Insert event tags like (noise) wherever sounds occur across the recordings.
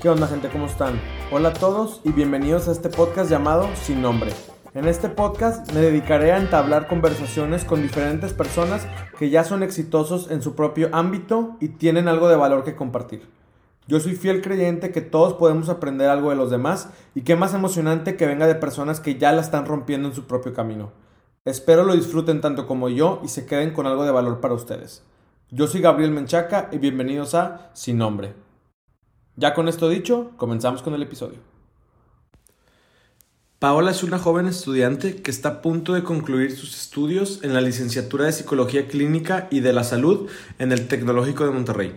¿Qué onda gente? ¿Cómo están? Hola a todos y bienvenidos a este podcast llamado Sin Nombre. En este podcast me dedicaré a entablar conversaciones con diferentes personas que ya son exitosos en su propio ámbito y tienen algo de valor que compartir. Yo soy fiel creyente que todos podemos aprender algo de los demás y qué más emocionante que venga de personas que ya la están rompiendo en su propio camino. Espero lo disfruten tanto como yo y se queden con algo de valor para ustedes. Yo soy Gabriel Menchaca y bienvenidos a Sin Nombre. Ya con esto dicho, comenzamos con el episodio. Paola es una joven estudiante que está a punto de concluir sus estudios en la licenciatura de Psicología Clínica y de la Salud en el Tecnológico de Monterrey.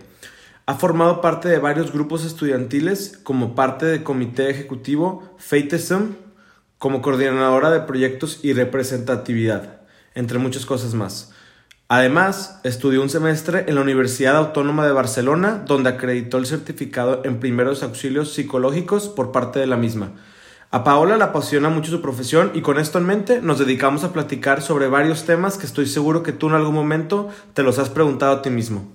Ha formado parte de varios grupos estudiantiles como parte del comité ejecutivo FATESM, como coordinadora de proyectos y representatividad, entre muchas cosas más. Además, estudió un semestre en la Universidad Autónoma de Barcelona, donde acreditó el certificado en primeros auxilios psicológicos por parte de la misma. A Paola le apasiona mucho su profesión y con esto en mente nos dedicamos a platicar sobre varios temas que estoy seguro que tú en algún momento te los has preguntado a ti mismo.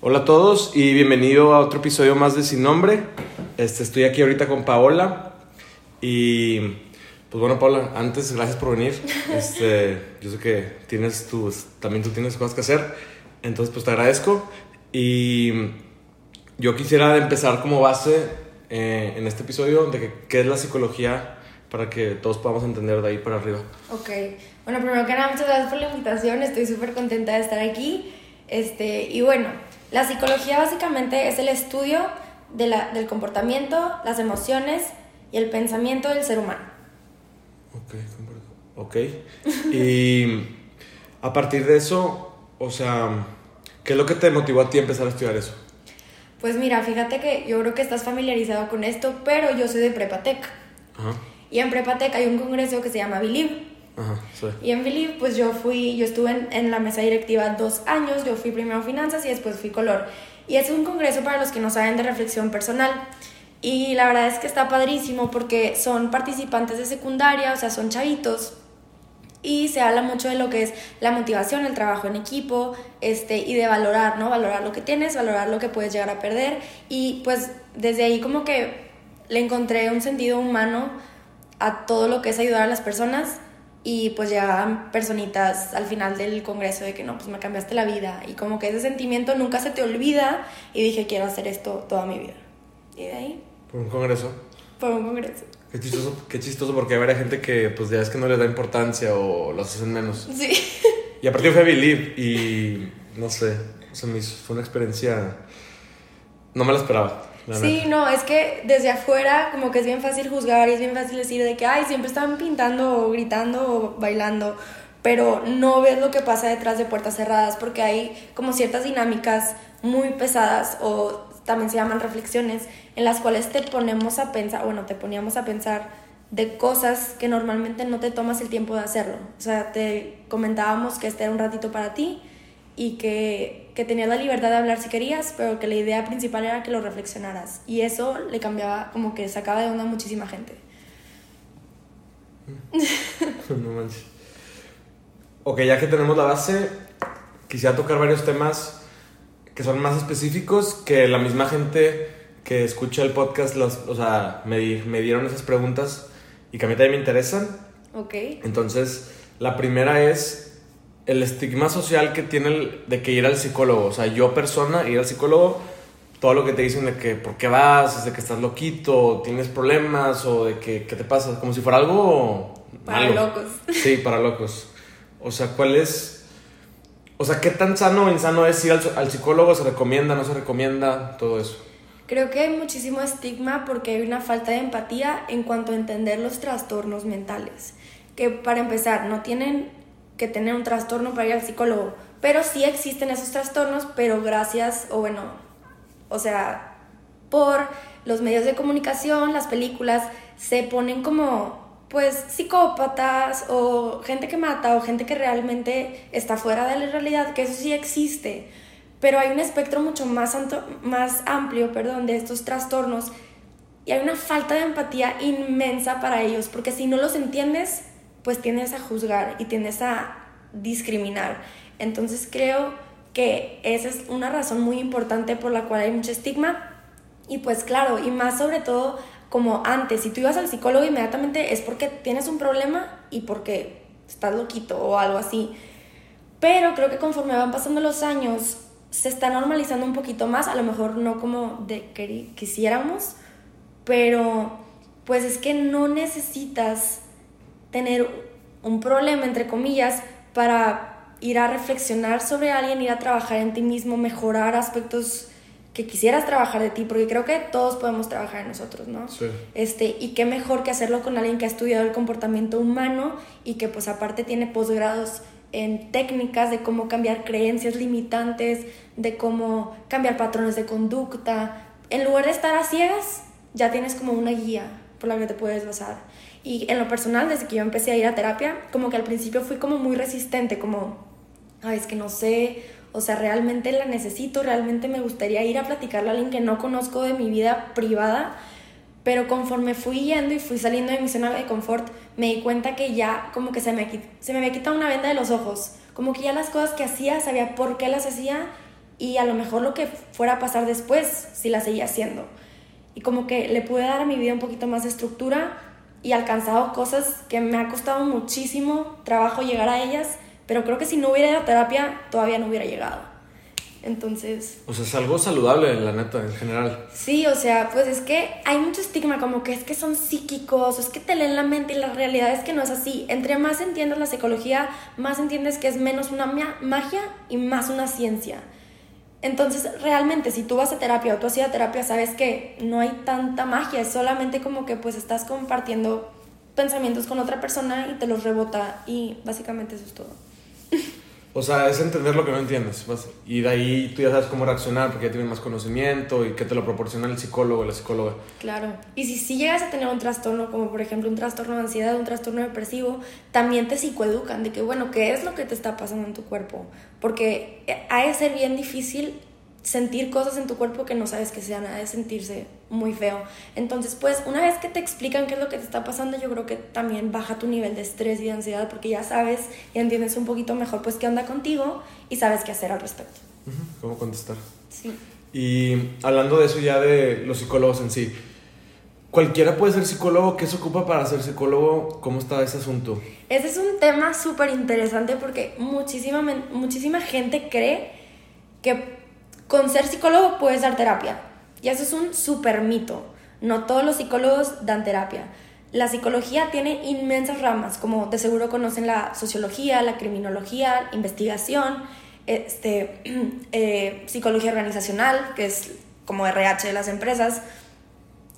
Hola a todos y bienvenido a otro episodio más de Sin Nombre. Este, estoy aquí ahorita con Paola y pues bueno, Paula, antes, gracias por venir. (laughs) Este, yo sé que tienes tus, también tú tienes cosas que hacer, entonces pues te agradezco. Y yo quisiera empezar como base eh, en este episodio de que, qué es la psicología para que todos podamos entender de ahí para arriba. Ok, bueno, primero que nada, muchas gracias por la invitación, estoy súper contenta de estar aquí. Este, y bueno, la psicología básicamente es el estudio de la, del comportamiento, las emociones y el pensamiento del ser humano. Ok. Y a partir de eso, o sea, ¿qué es lo que te motivó a ti a empezar a estudiar eso? Pues mira, fíjate que yo creo que estás familiarizado con esto, pero yo soy de Prepatec. Ajá. Y en Prepatec hay un congreso que se llama Believe. Ajá, sí. Y en Believe, pues yo fui, yo estuve en, en la mesa directiva dos años, yo fui primero finanzas y después fui color. Y es un congreso para los que no saben de reflexión personal. Y la verdad es que está padrísimo porque son participantes de secundaria, o sea, son chavitos. Y se habla mucho de lo que es la motivación, el trabajo en equipo, este, y de valorar, ¿no? Valorar lo que tienes, valorar lo que puedes llegar a perder. Y pues desde ahí como que le encontré un sentido humano a todo lo que es ayudar a las personas y pues llegaban personitas al final del congreso de que no, pues me cambiaste la vida y como que ese sentimiento nunca se te olvida y dije quiero hacer esto toda mi vida. Y de ahí por un congreso. Por un congreso. Qué chistoso, qué chistoso porque hay gente que pues ya es que no les da importancia o los hacen menos. Sí. (laughs) Y a partir fue Believe y no sé, o sea, fue una experiencia, no me la esperaba. sí, no, es que desde afuera como que es bien fácil juzgar y es bien fácil decir de que, ay, siempre están pintando o gritando o bailando, pero no ves lo que pasa detrás de puertas cerradas porque hay como ciertas dinámicas muy pesadas o también se llaman reflexiones, en las cuales te ponemos a pensar, bueno, te poníamos a pensar de cosas que normalmente no te tomas el tiempo de hacerlo. O sea, te comentábamos que este era un ratito para ti y que, que tenías la libertad de hablar si querías, pero que la idea principal era que lo reflexionaras. Y eso le cambiaba, como que sacaba de onda a muchísima gente. (laughs) no manches. Ok, ya que tenemos la base, quisiera tocar varios temas que son más específicos que la misma gente que escucha el podcast, los, o sea, me, me dieron esas preguntas y que a mí también me interesan. Ok. Entonces, la primera es el estigma social que tiene el, de que ir al psicólogo. O sea, yo persona, ir al psicólogo, todo lo que te dicen de que por qué vas, de que estás loquito, tienes problemas o de que qué te pasa, como si fuera algo... Para locos. Sí, para locos. O sea, ¿cuál es o sea, ¿qué tan sano o insano es ir al, psicólogo? ¿Se recomienda, no se recomienda? Todo eso. Creo que hay muchísimo estigma porque hay una falta de empatía en cuanto a entender los trastornos mentales. Que para empezar, no tienen que tener un trastorno para ir al psicólogo, pero sí existen esos trastornos, pero gracias, o bueno, o sea, por los medios de comunicación, las películas, se ponen como pues psicópatas o gente que mata o gente que realmente está fuera de la realidad, que eso sí existe, pero hay un espectro mucho más, más amplio perdón, de estos trastornos. Y hay una falta de empatía inmensa para ellos, porque si no los entiendes, pues tiendes a juzgar y tiendes a discriminar. Entonces creo que esa es una razón muy importante por la cual hay mucho estigma. Y pues claro, y más sobre todo como antes, si tú ibas al psicólogo inmediatamente es porque tienes un problema y porque estás loquito o algo así. Pero creo que conforme van pasando los años, se está normalizando un poquito más, a lo mejor no como de que quisiéramos, pero pues es que no necesitas tener un problema, entre comillas, para ir a reflexionar sobre alguien, ir a trabajar en ti mismo, mejorar aspectos que quisieras trabajar de ti, porque creo que todos podemos trabajar en nosotros, ¿no? Sí. Este, y qué mejor que hacerlo con alguien que ha estudiado el comportamiento humano y que pues aparte tiene posgrados en técnicas de cómo cambiar creencias limitantes, de cómo cambiar patrones de conducta. En lugar de estar a ciegas, ya tienes como una guía por la que te puedes basar. Y en lo personal, desde que yo empecé a ir a terapia, como que al principio fui como muy resistente, como, ay, es que no sé, o sea, realmente la necesito, realmente me gustaría ir a platicarle a alguien que no conozco de mi vida privada, pero conforme fui yendo y fui saliendo de mi zona de confort, me di cuenta que ya como que se me, se me había quitado una venda de los ojos, como que ya las cosas que hacía sabía por qué las hacía y a lo mejor lo que fuera a pasar después si las seguía haciendo. Y como que le pude dar a mi vida un poquito más de estructura y alcanzado cosas que me ha costado muchísimo trabajo llegar a ellas pero creo que si no hubiera ido a terapia, todavía no hubiera llegado. Entonces... O sea, es algo saludable, la neta, en general. Sí, o sea, pues es que hay mucho estigma, como que es que son psíquicos, o es que te leen la mente y la realidad es que no es así. Entre más entiendes la psicología, más entiendes que es menos una magia y más una ciencia. Entonces, realmente, si tú vas a terapia o tú has ido a terapia, sabes que no hay tanta magia, es solamente como que pues estás compartiendo pensamientos con otra persona y te los rebota y básicamente eso es todo. O sea, es entender lo que no entiendes. Y de ahí tú ya sabes cómo reaccionar porque ya tienes más conocimiento y que te lo proporciona el psicólogo o la psicóloga. Claro. Y si sí llegas a tener un trastorno, como por ejemplo un trastorno de ansiedad, un trastorno depresivo, también te psicoeducan de que, bueno, ¿qué es lo que te está pasando en tu cuerpo? Porque ha de ser bien difícil sentir cosas en tu cuerpo que no sabes que sean, ha de sentirse muy feo. Entonces, pues, una vez que te explican qué es lo que te está pasando, yo creo que también baja tu nivel de estrés y de ansiedad porque ya sabes y entiendes un poquito mejor, pues, qué onda contigo y sabes qué hacer al respecto. ¿Cómo contestar? Sí. Y hablando de eso ya de los psicólogos en sí, ¿cualquiera puede ser psicólogo? ¿Qué se ocupa para ser psicólogo? ¿Cómo está ese asunto? Ese es un tema súper interesante porque muchísima, muchísima gente cree que con ser psicólogo puedes dar terapia. Y eso es un súper mito. No todos los psicólogos dan terapia. La psicología tiene inmensas ramas, como de seguro conocen la sociología, la criminología, investigación, este, (clears throat) eh, psicología organizacional, que es como RH de las empresas.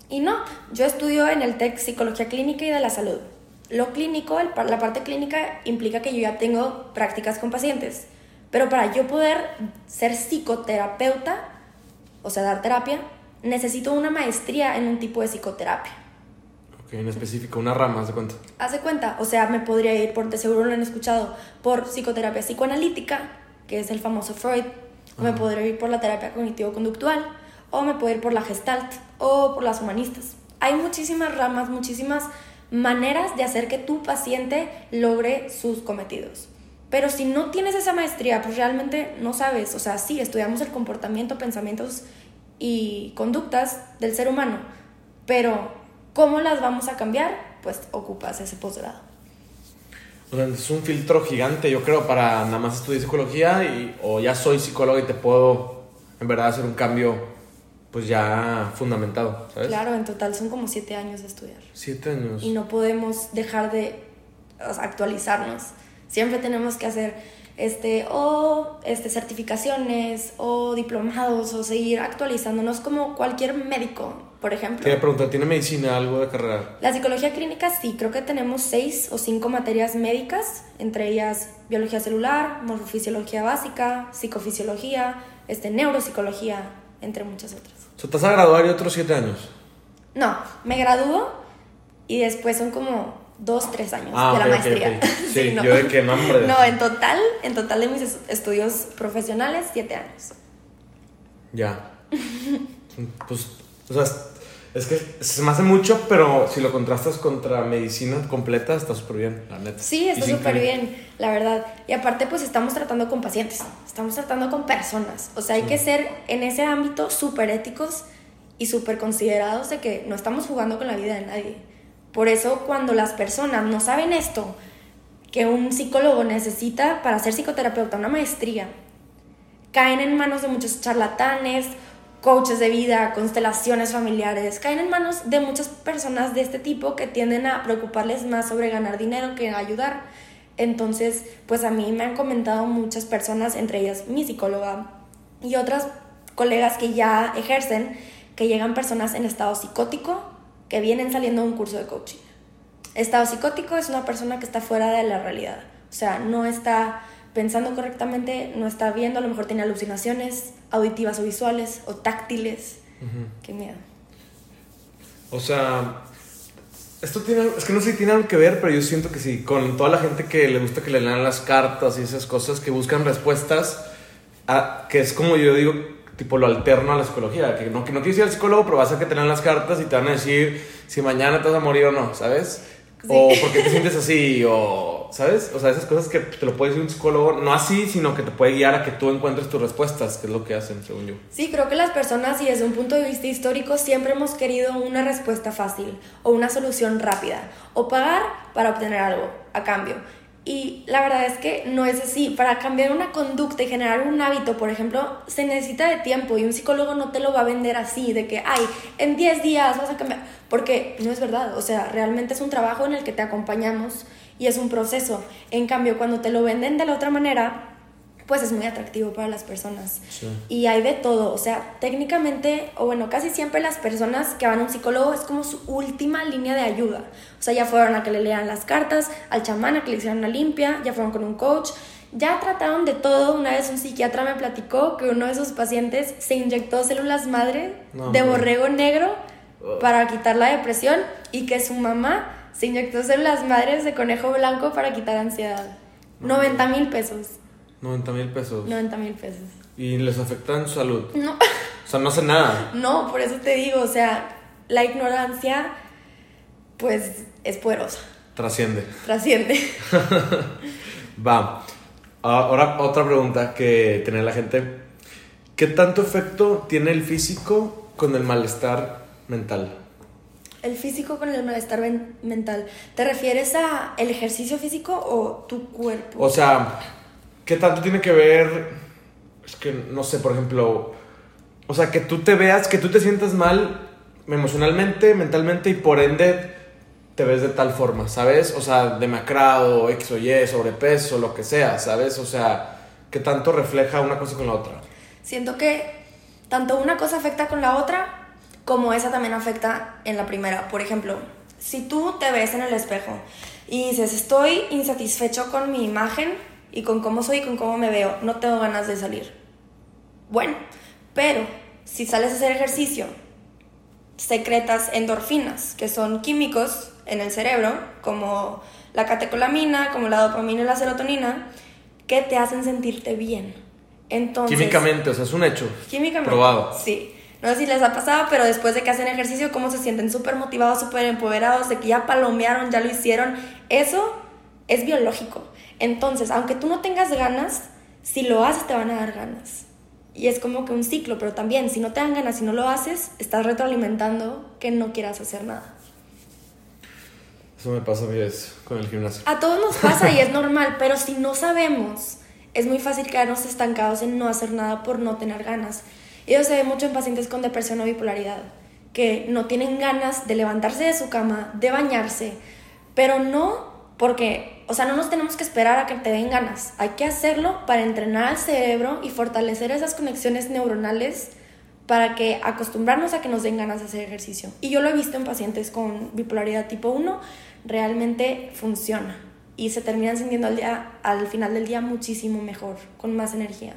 Y no, yo estudio en el TEC Psicología Clínica y de la Salud. Lo clínico, la parte clínica, implica que yo ya tengo prácticas con pacientes. Pero para yo poder ser psicoterapeuta, o sea, dar terapia, necesito una maestría en un tipo de psicoterapia. Ok, en específico, una rama, ¿haz de cuenta? Haz de cuenta, o sea, me podría ir, por, de seguro lo han escuchado, por psicoterapia psicoanalítica, que es el famoso Freud, o me podría ir por la terapia cognitivo-conductual, o me puedo ir por la gestalt, o por las humanistas. Hay muchísimas ramas, muchísimas maneras de hacer que tu paciente logre sus cometidos. Pero si no tienes esa maestría, pues realmente no sabes. O sea, sí, estudiamos el comportamiento, pensamientos y conductas del ser humano, pero ¿cómo las vamos a cambiar? Pues ocupas ese posgrado. O sea, es un filtro gigante, yo creo, para nada más estudiar psicología y, o ya soy psicólogo y te puedo en verdad hacer un cambio pues ya fundamentado, ¿sabes? Claro, en total son como siete años de estudiar. Siete años. Y no podemos dejar de actualizarnos. Siempre tenemos que hacer este, o este, certificaciones o diplomados o seguir actualizándonos como cualquier médico, por ejemplo. Te pregunta, ¿tiene medicina algo de carrera? La psicología clínica sí, creo que tenemos seis o cinco materias médicas, entre ellas biología celular, morfofisiología básica, psicofisiología, este, neuropsicología, entre muchas otras. O sea, ¿Estás a graduar y otros siete años? No, me gradúo y después son como dos, tres años ah, de la maestría. (laughs) Sí, no. yo de qué nombre. No, en total, en total de mis estudios profesionales, siete años. Ya. pues, o sea, es que se me hace mucho, pero si lo contrastas contra medicina completa, está súper bien, la neta. Sí, está súper bien, la verdad. Y aparte, pues estamos tratando con pacientes, estamos tratando con personas. O sea, hay que ser en ese ámbito súper éticos y súper considerados de que no estamos jugando con la vida de nadie. Por eso cuando las personas no saben esto, que un psicólogo necesita para ser psicoterapeuta, una maestría, caen en manos de muchos charlatanes, coaches de vida, constelaciones familiares, caen en manos de muchas personas de este tipo que tienden a preocuparles más sobre ganar dinero que ayudar. Entonces, pues a mí me han comentado muchas personas, entre ellas mi psicóloga y otras colegas que ya ejercen, que llegan personas en estado psicótico que vienen saliendo de un curso de coaching. Estado psicótico es una persona que está fuera de la realidad, o sea, no está pensando correctamente, no está viendo, a lo mejor tiene alucinaciones auditivas o visuales o táctiles. Qué miedo. O sea, esto tiene, es que no sé si tiene algo que ver, pero yo siento que sí, con toda la gente que le gusta que le lean las cartas y esas cosas, que buscan respuestas, a, que es como yo digo, tipo lo alterno a la psicología, que no, que no quieres ir al psicólogo, pero vas a que te las cartas y te van a decir si mañana te vas a morir o no, ¿sabes? O por qué te sientes así, o, ¿sabes? O sea, esas cosas que te lo puede decir un psicólogo, no así, sino que te puede guiar a que tú encuentres tus respuestas, que es lo que hacen, según yo. Sí, creo que las personas, y desde un punto de vista histórico, siempre hemos querido una respuesta fácil, o una solución rápida, o pagar para obtener algo a cambio. Y la verdad es que no es así. Para cambiar una conducta y generar un hábito, por ejemplo, se necesita de tiempo y un psicólogo no te lo va a vender así, de que, ay, en 10 días vas a cambiar. Porque no es verdad. O sea, realmente es un trabajo en el que te acompañamos y es un proceso. En cambio, cuando te lo venden de la otra manera, pues es muy atractivo para las personas. Y hay de todo, o sea, técnicamente, o bueno, casi siempre las personas que van a un psicólogo es como su última línea de ayuda. O sea, ya fueron a que le lean las cartas, al chamán a que le hicieran una limpia, ya fueron con un coach, ya trataron de todo. Una vez un psiquiatra me platicó que uno de sus pacientes se inyectó células madre de borrego negro para quitar la depresión y que su mamá se inyectó células madres de conejo blanco para quitar ansiedad. 90 mil pesos. 90 mil pesos. 90 mil pesos. ¿Y les afecta en su salud? No. O sea, no hace nada. No, por eso te digo, o sea, la ignorancia, pues, es poderosa. Trasciende. Trasciende. (laughs) (laughs) Va. Ahora otra pregunta que tiene la gente. ¿Qué tanto efecto tiene el físico con el malestar mental? El físico con el malestar mental. ¿Te refieres a el ejercicio físico o tu cuerpo? O sea, ¿Qué tanto tiene que ver? Es que no sé, por ejemplo, o sea, que tú te veas, que tú te sientas mal emocionalmente, mentalmente y por ende te ves de tal forma, ¿sabes? O sea, demacrado, X o Y, sobrepeso, lo que sea, ¿sabes? O sea, ¿qué tanto refleja una cosa con la otra? Siento que tanto una cosa afecta con la otra, como esa también afecta en la primera. Por ejemplo, si tú te ves en el espejo y dices, estoy insatisfecho con mi imagen, y con cómo soy y con cómo me veo, no tengo ganas de salir. Bueno, pero si sales a hacer ejercicio, secretas endorfinas, que son químicos en el cerebro, como la catecolamina, como la dopamina y la serotonina, que te hacen sentirte bien. Entonces, químicamente, o sea, es un hecho. Químicamente. Probado. Sí. No sé si les ha pasado, pero después de que hacen ejercicio, cómo se sienten súper motivados, súper empoderados, de que ya palomearon, ya lo hicieron. Eso es biológico. Entonces, aunque tú no tengas ganas, si lo haces te van a dar ganas. Y es como que un ciclo, pero también si no te dan ganas y no lo haces, estás retroalimentando que no quieras hacer nada. Eso me pasa a mí con el gimnasio. A todos nos pasa y es (laughs) normal, pero si no sabemos, es muy fácil quedarnos estancados en no hacer nada por no tener ganas. Y eso se ve mucho en pacientes con depresión o bipolaridad, que no tienen ganas de levantarse de su cama, de bañarse, pero no porque, o sea, no nos tenemos que esperar a que te den ganas. Hay que hacerlo para entrenar al cerebro y fortalecer esas conexiones neuronales para que acostumbrarnos a que nos den ganas de hacer ejercicio. Y yo lo he visto en pacientes con bipolaridad tipo 1, realmente funciona y se terminan sintiendo al, día, al final del día muchísimo mejor, con más energía.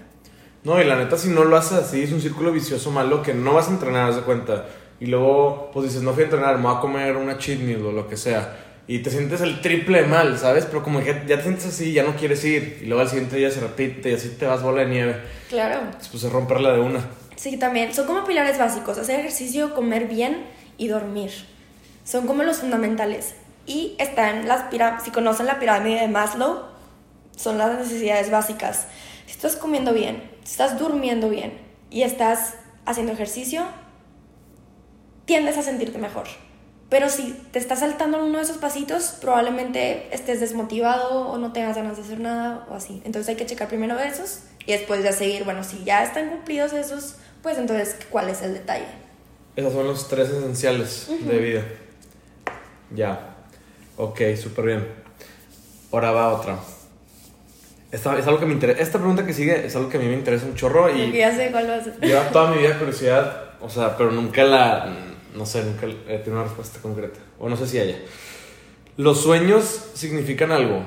No, y la neta, si no lo haces así, es un círculo vicioso malo que no vas a entrenar, haz de cuenta. Y luego, pues dices, no fui a entrenar, me voy a comer una cheat meal o lo que sea y te sientes el triple mal, ¿sabes? Pero como que ya te sientes así, ya no quieres ir. Y luego al siguiente día se repite y así te vas bola de nieve. Claro. Después es romperla de una. Sí, también. Son como pilares básicos. Hacer ejercicio, comer bien y dormir. Son como los fundamentales. Y están las pirámides, si conocen la pirámide de Maslow, son las necesidades básicas. Si estás comiendo bien, si estás durmiendo bien y estás haciendo ejercicio, tiendes a sentirte mejor. Pero si te estás saltando uno de esos pasitos, probablemente estés desmotivado o no tengas ganas de hacer nada o así. Entonces hay que checar primero esos y después ya seguir, bueno, si ya están cumplidos esos, pues entonces, ¿cuál es el detalle? Esos son los tres esenciales de vida. Ya. Ok, súper bien. Ahora va otra. Esta, es algo que me interesa. Esta pregunta que sigue es algo que a mí me interesa un chorro y... ya sé cuál va a ser. Lleva toda mi vida curiosidad, o sea, pero nunca la no sé, nunca he tenido una respuesta concreta. O no sé si haya. ¿Los sueños significan algo?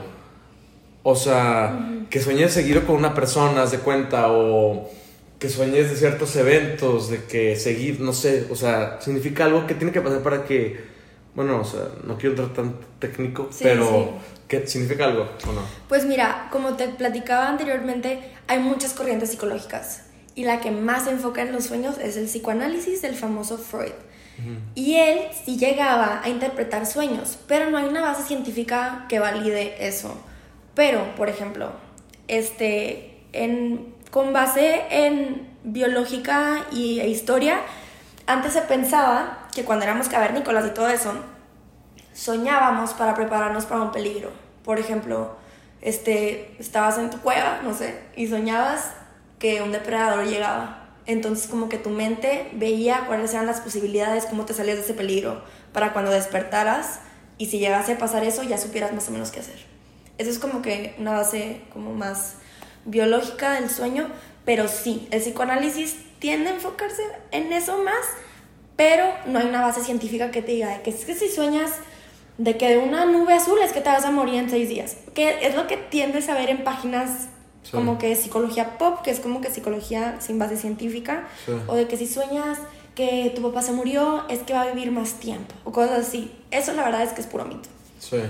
O sea, que sueñes seguido con una persona, haz de cuenta, o que sueñes de ciertos eventos, de que seguir, no sé, o sea, significa algo que tiene que pasar para que, bueno, o sea, no quiero entrar tan técnico, pero ¿qué significa algo o no? Pues mira, como te platicaba anteriormente, hay muchas corrientes psicológicas y la que más se enfoca en los sueños es el psicoanálisis del famoso Freud. Y él sí llegaba a interpretar sueños, pero no hay una base científica que valide eso. Pero, por ejemplo, este, en, con base en biológica y, e historia, antes se pensaba que cuando éramos cavernícolas y todo eso, soñábamos para prepararnos para un peligro. Por ejemplo, este, estabas en tu cueva, no sé, y soñabas que un depredador llegaba entonces como que tu mente veía cuáles eran las posibilidades, cómo te salías de ese peligro, para cuando despertaras y si llegase a pasar eso ya supieras más o menos qué hacer. Eso es como que una base como más biológica del sueño, pero sí, el psicoanálisis tiende a enfocarse en eso más, pero no hay una base científica que te diga que es que si sueñas de que de una nube azul es que te vas a morir en seis días, que es lo que tiendes a ver en páginas como que psicología pop, que es como que psicología sin base científica, o de que si sueñas que tu papá se murió, es que va a vivir más tiempo, o cosas así. Eso la verdad es que es puro mito. Sí.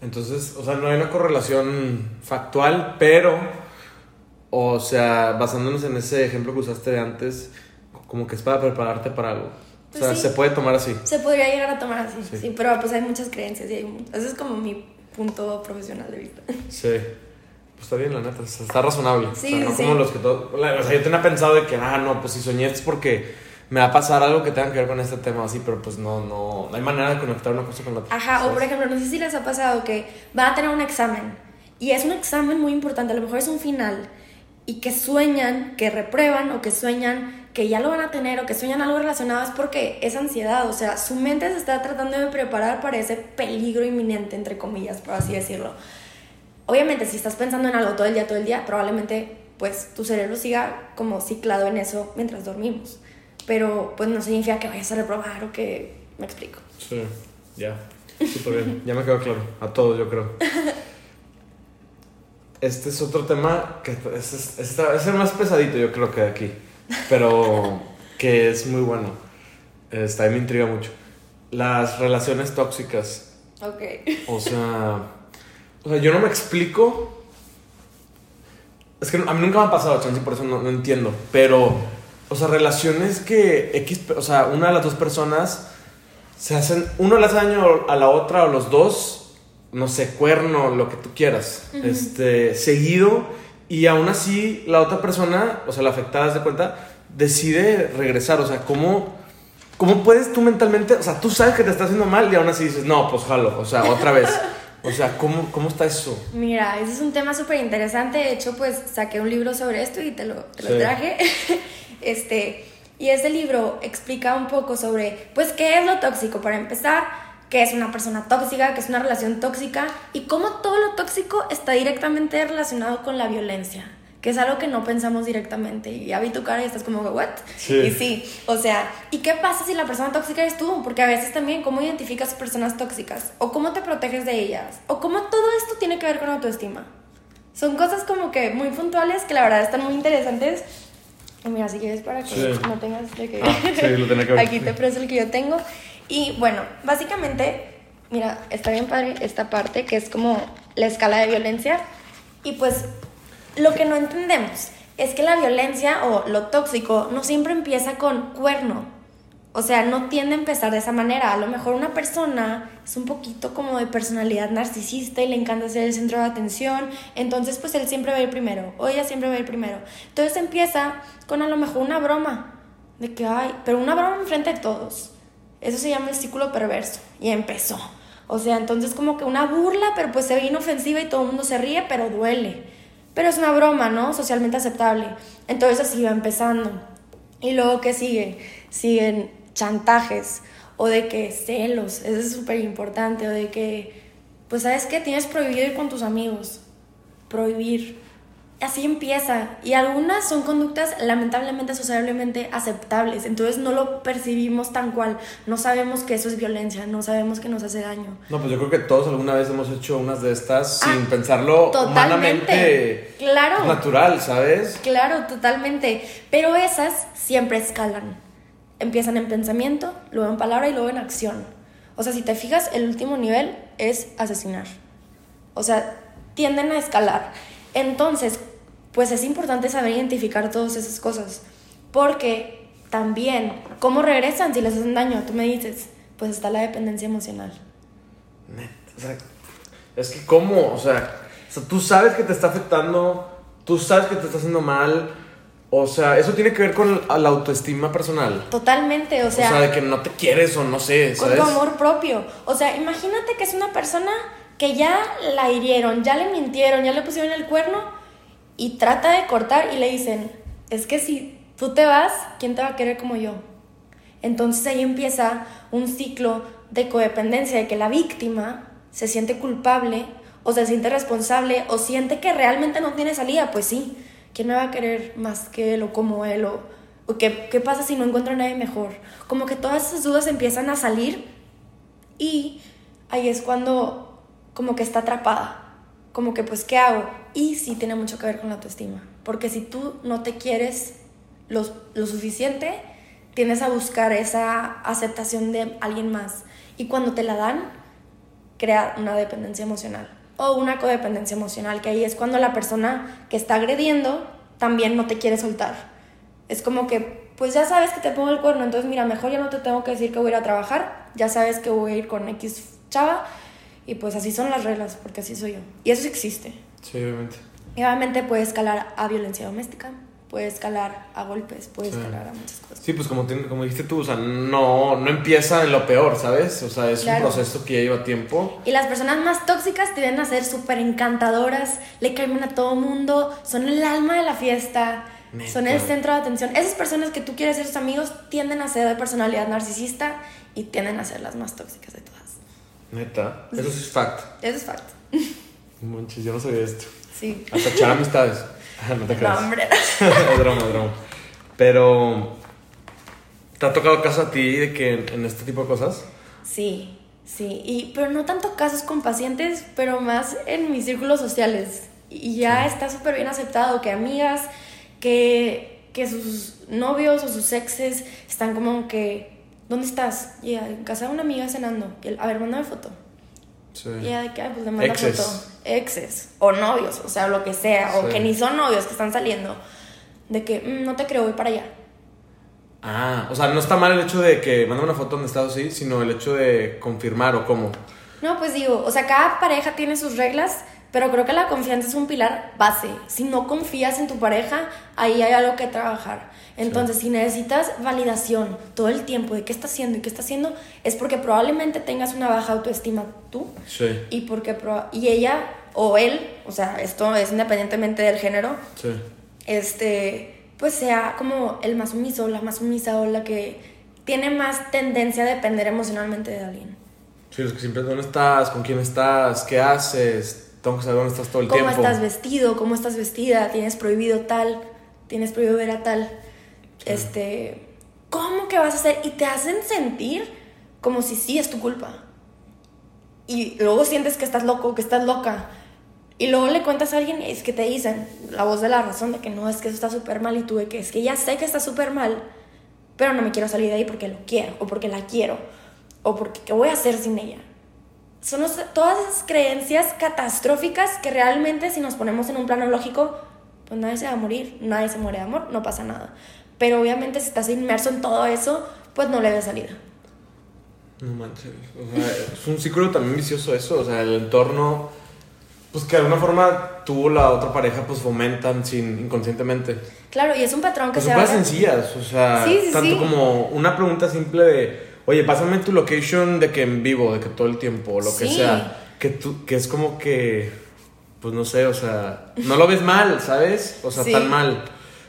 Entonces, o sea, no hay una correlación factual, pero, o sea, basándonos en ese ejemplo que usaste de antes, como que es para prepararte para algo. o sea, pues se puede tomar así. Se podría llegar a tomar así, sí. pero pues hay muchas creencias y hay... Ese es como mi punto profesional de vista. Sí. Pues está bien, la neta, está razonable. Sí, o sea, no como los que todo. O sea, yo tenía pensado de que, ah, no, pues si soñé es porque me va a pasar algo que tenga que ver con este tema así, pero pues no, no, no hay manera de conectar una cosa con la otra. Ajá, o por ejemplo, no sé si les ha pasado que van a tener un examen y es un examen muy importante, a lo mejor es un final y que sueñan que reprueban o que sueñan que ya lo van a tener o que sueñan algo relacionado es porque es ansiedad, o sea, su mente se está tratando de preparar para ese peligro inminente, entre comillas, por así decirlo. Obviamente, si estás pensando en algo todo el día, todo el día, probablemente pues tu cerebro siga como ciclado en eso mientras dormimos. Pero pues no significa que vayas a reprobar o que... Me explico. Sí, ya. Súper bien. Ya me quedó claro. A todos, yo creo. (laughs) Este es otro tema que es, es, es, el más pesadito, yo creo que de aquí. Pero que es muy bueno. Está, me intriga mucho. Las relaciones tóxicas. Ok. O sea o sea, yo no me explico. Es que a mí nunca me ha pasado, chance, por eso no, entiendo. Pero, o sea, relaciones que X, o sea, una de las dos personas se hacen, uno le hace daño a la otra o los dos, no sé, cuerno, lo que tú quieras, este, seguido, y aún así la otra persona, o sea, la afectada, de cuenta, decide regresar, o sea, ¿cómo, ¿cómo puedes tú mentalmente, o sea, tú sabes que te está haciendo mal y aún así dices, no, pues jalo, o sea, otra vez. (laughs) O sea, ¿cómo, cómo está eso? Mira, ese es un tema súper interesante. De hecho, pues saqué un libro sobre esto y te lo, te lo traje. (laughs) este, y ese libro explica un poco sobre, pues, qué es lo tóxico para empezar, qué es una persona tóxica, qué es una relación tóxica y cómo todo lo tóxico está directamente relacionado con la violencia que es algo que no pensamos directamente. Y ya vi tu cara y estás como, ¿what? Sí. Y sí, o sea, ¿y qué pasa si la persona tóxica eres tú? Porque a veces también, ¿cómo identificas personas tóxicas? ¿O cómo te proteges de ellas? ¿O cómo todo esto tiene que ver con autoestima? Son cosas como que muy puntuales que la verdad están muy interesantes. Y mira, si quieres para que no tengas de que... Ah, sí, lo que ver. (laughs) Aquí te presto el que yo tengo. Y bueno, básicamente, mira, está bien padre esta parte que es como la escala de violencia. Y pues lo que no entendemos es que la violencia o lo tóxico no siempre empieza con cuerno. O sea, no tiende a empezar de esa manera. A lo mejor una persona es un poquito como de personalidad narcisista y le encanta ser el centro de atención. Entonces, pues él siempre va a primero. O ella siempre va a ir primero. Entonces empieza con a lo mejor una broma. De que, ay, pero una broma enfrente de todos. Eso se llama el círculo perverso. Y empezó. O sea, entonces como que una burla, pero pues se ve inofensiva y todo el mundo se ríe, pero duele. Pero es una broma, ¿no? Socialmente aceptable. Entonces así va empezando. Y luego, ¿qué sigue? Siguen chantajes o de que celos, eso es súper importante, o de que, pues sabes que tienes prohibido ir con tus amigos, prohibir. Así empieza. Y algunas son conductas lamentablemente sociablemente aceptables. Entonces no lo percibimos tan cual. No sabemos que eso es violencia. No sabemos que nos hace daño. No, pues yo creo que todos alguna vez hemos hecho unas de estas ah, sin pensarlo totalmente. humanamente. Claro. Natural, ¿sabes? Claro, totalmente. Pero esas siempre escalan empiezan en pensamiento, luego en palabra y luego en acción. O sea, si te fijas, el último nivel es asesinar. O sea, tienden a escalar. Entonces, pues es importante saber identificar todas esas cosas. Porque también, ¿cómo regresan si les hacen daño? Tú me dices, pues está la dependencia emocional. O sea, es que ¿cómo? O sea, o sea, tú sabes que te está afectando, tú sabes que te está haciendo mal, o sea, eso tiene que ver con la autoestima personal. Totalmente, o sea. O sea, de que no te quieres o no sé, ¿sabes? Con tu amor propio. O sea, imagínate que es una persona que ya la hirieron, ya le mintieron, ya le pusieron el cuerno y trata de cortar y le dicen, es que si tú te vas, ¿quién te va a querer como yo? Entonces ahí empieza un ciclo de codependencia, de que la víctima se siente culpable o se siente responsable o siente que realmente no tiene salida, pues sí ¿quién me va a querer más que él o como él? ¿O, qué, qué, pasa si no encuentro a nadie mejor? Como que todas esas dudas empiezan a salir y ahí es cuando como que está atrapada. Como que pues, ¿qué hago? Y sí tiene mucho que ver con la autoestima. Porque si tú no te quieres lo, lo suficiente, tienes a buscar esa aceptación de alguien más. Y cuando te la dan, crea una dependencia emocional o una codependencia emocional, que ahí es cuando la persona que está agrediendo también no te quiere soltar. Es como que, pues ya sabes que te pongo el cuerno, entonces mira, mejor ya no te tengo que decir que voy a ir a trabajar, ya sabes que voy a ir con X chava, y pues así son las reglas, porque así soy yo. Y eso sí existe. Sí, obviamente. Y obviamente puede escalar a violencia doméstica, puede escalar a golpes, puede escalar a muchas cosas. Sí, pues como, como dijiste tú, o sea, no, no empieza en lo peor, ¿sabes? O sea, es un proceso que lleva tiempo. Y las personas más tóxicas tienden a ser súper encantadoras, le caen a todo mundo, son el alma de la fiesta, son el centro de atención. Esas personas que tú quieres ser sus amigos tienden a ser de personalidad narcisista y tienden a ser las más tóxicas de todas. Neta, eso es fact. Eso es fact. Manches, yo no sabía esto. Sí. Hasta echar amistades. (laughs) no te creas. No, hombre. (laughs) es drama, es drama. Pero, ¿te ha tocado caso a ti de que en, este tipo de cosas? Sí, sí. Y, pero no tanto casos con pacientes, pero más en mis círculos sociales. Y ya está súper bien aceptado que amigas, que, que sus novios o sus exes están como que, ¿dónde estás? Y en casa de una amiga cenando. Y a ver, mándame foto. Sí. Y ya de que, pues le manda foto exes o novios, o sea, lo que sea, o que ni son novios que están saliendo, de que mm, no te creo, voy para allá. Ah, o sea, no está mal el hecho de que manda una foto donde estás así, sino el hecho de confirmar o cómo. No, pues digo, o sea, cada pareja tiene sus reglas, pero creo que la confianza es un pilar base. Si no confías en tu pareja, ahí hay algo que trabajar. Entonces, si necesitas validación todo el tiempo de qué está haciendo y qué está haciendo, es porque probablemente tengas una baja autoestima tú. Sí. Y, porque y ella o él, o sea, esto es independientemente del género, sí. este, pues sea como el más sumiso, la más sumisa o la que tiene más tendencia a depender emocionalmente de alguien. Sí, es que siempre dónde estás, con quién estás, qué haces, tengo que saber dónde estás todo el tiempo. ¿Cómo estás vestido? ¿Cómo estás vestida? ¿Tienes prohibido tal? ¿Tienes prohibido ver a tal? Este, ¿cómo que vas a hacer? Y te hacen sentir como si sí es tu culpa. Y luego sientes que estás loco, que estás loca. Y luego le cuentas a alguien y es que te dicen la voz de la razón de que no, es que eso está súper mal y tú de que es que ya sé que está súper mal, pero no me quiero salir de ahí porque lo quiero o porque la quiero o porque qué voy a hacer sin ella. Son todas esas creencias catastróficas que realmente si nos ponemos en un plano lógico, pues nadie se va a morir, nadie se muere de amor, no pasa nada. Pero obviamente si estás inmerso en todo eso, pues no le ves salida. No manches. O sea, es un círculo también vicioso eso. O sea, el entorno, pues que de alguna forma tú o la otra pareja pues fomentan sin, inconscientemente. Claro, y es un patrón que pues se. Son sencillas, o sea, tanto como una pregunta simple de, oye, pásame tu location de que en vivo, de que todo el tiempo, lo que sea. Que, tú, que es como que, pues no sé, o sea, no lo ves mal, ¿sabes? O sea, tan mal.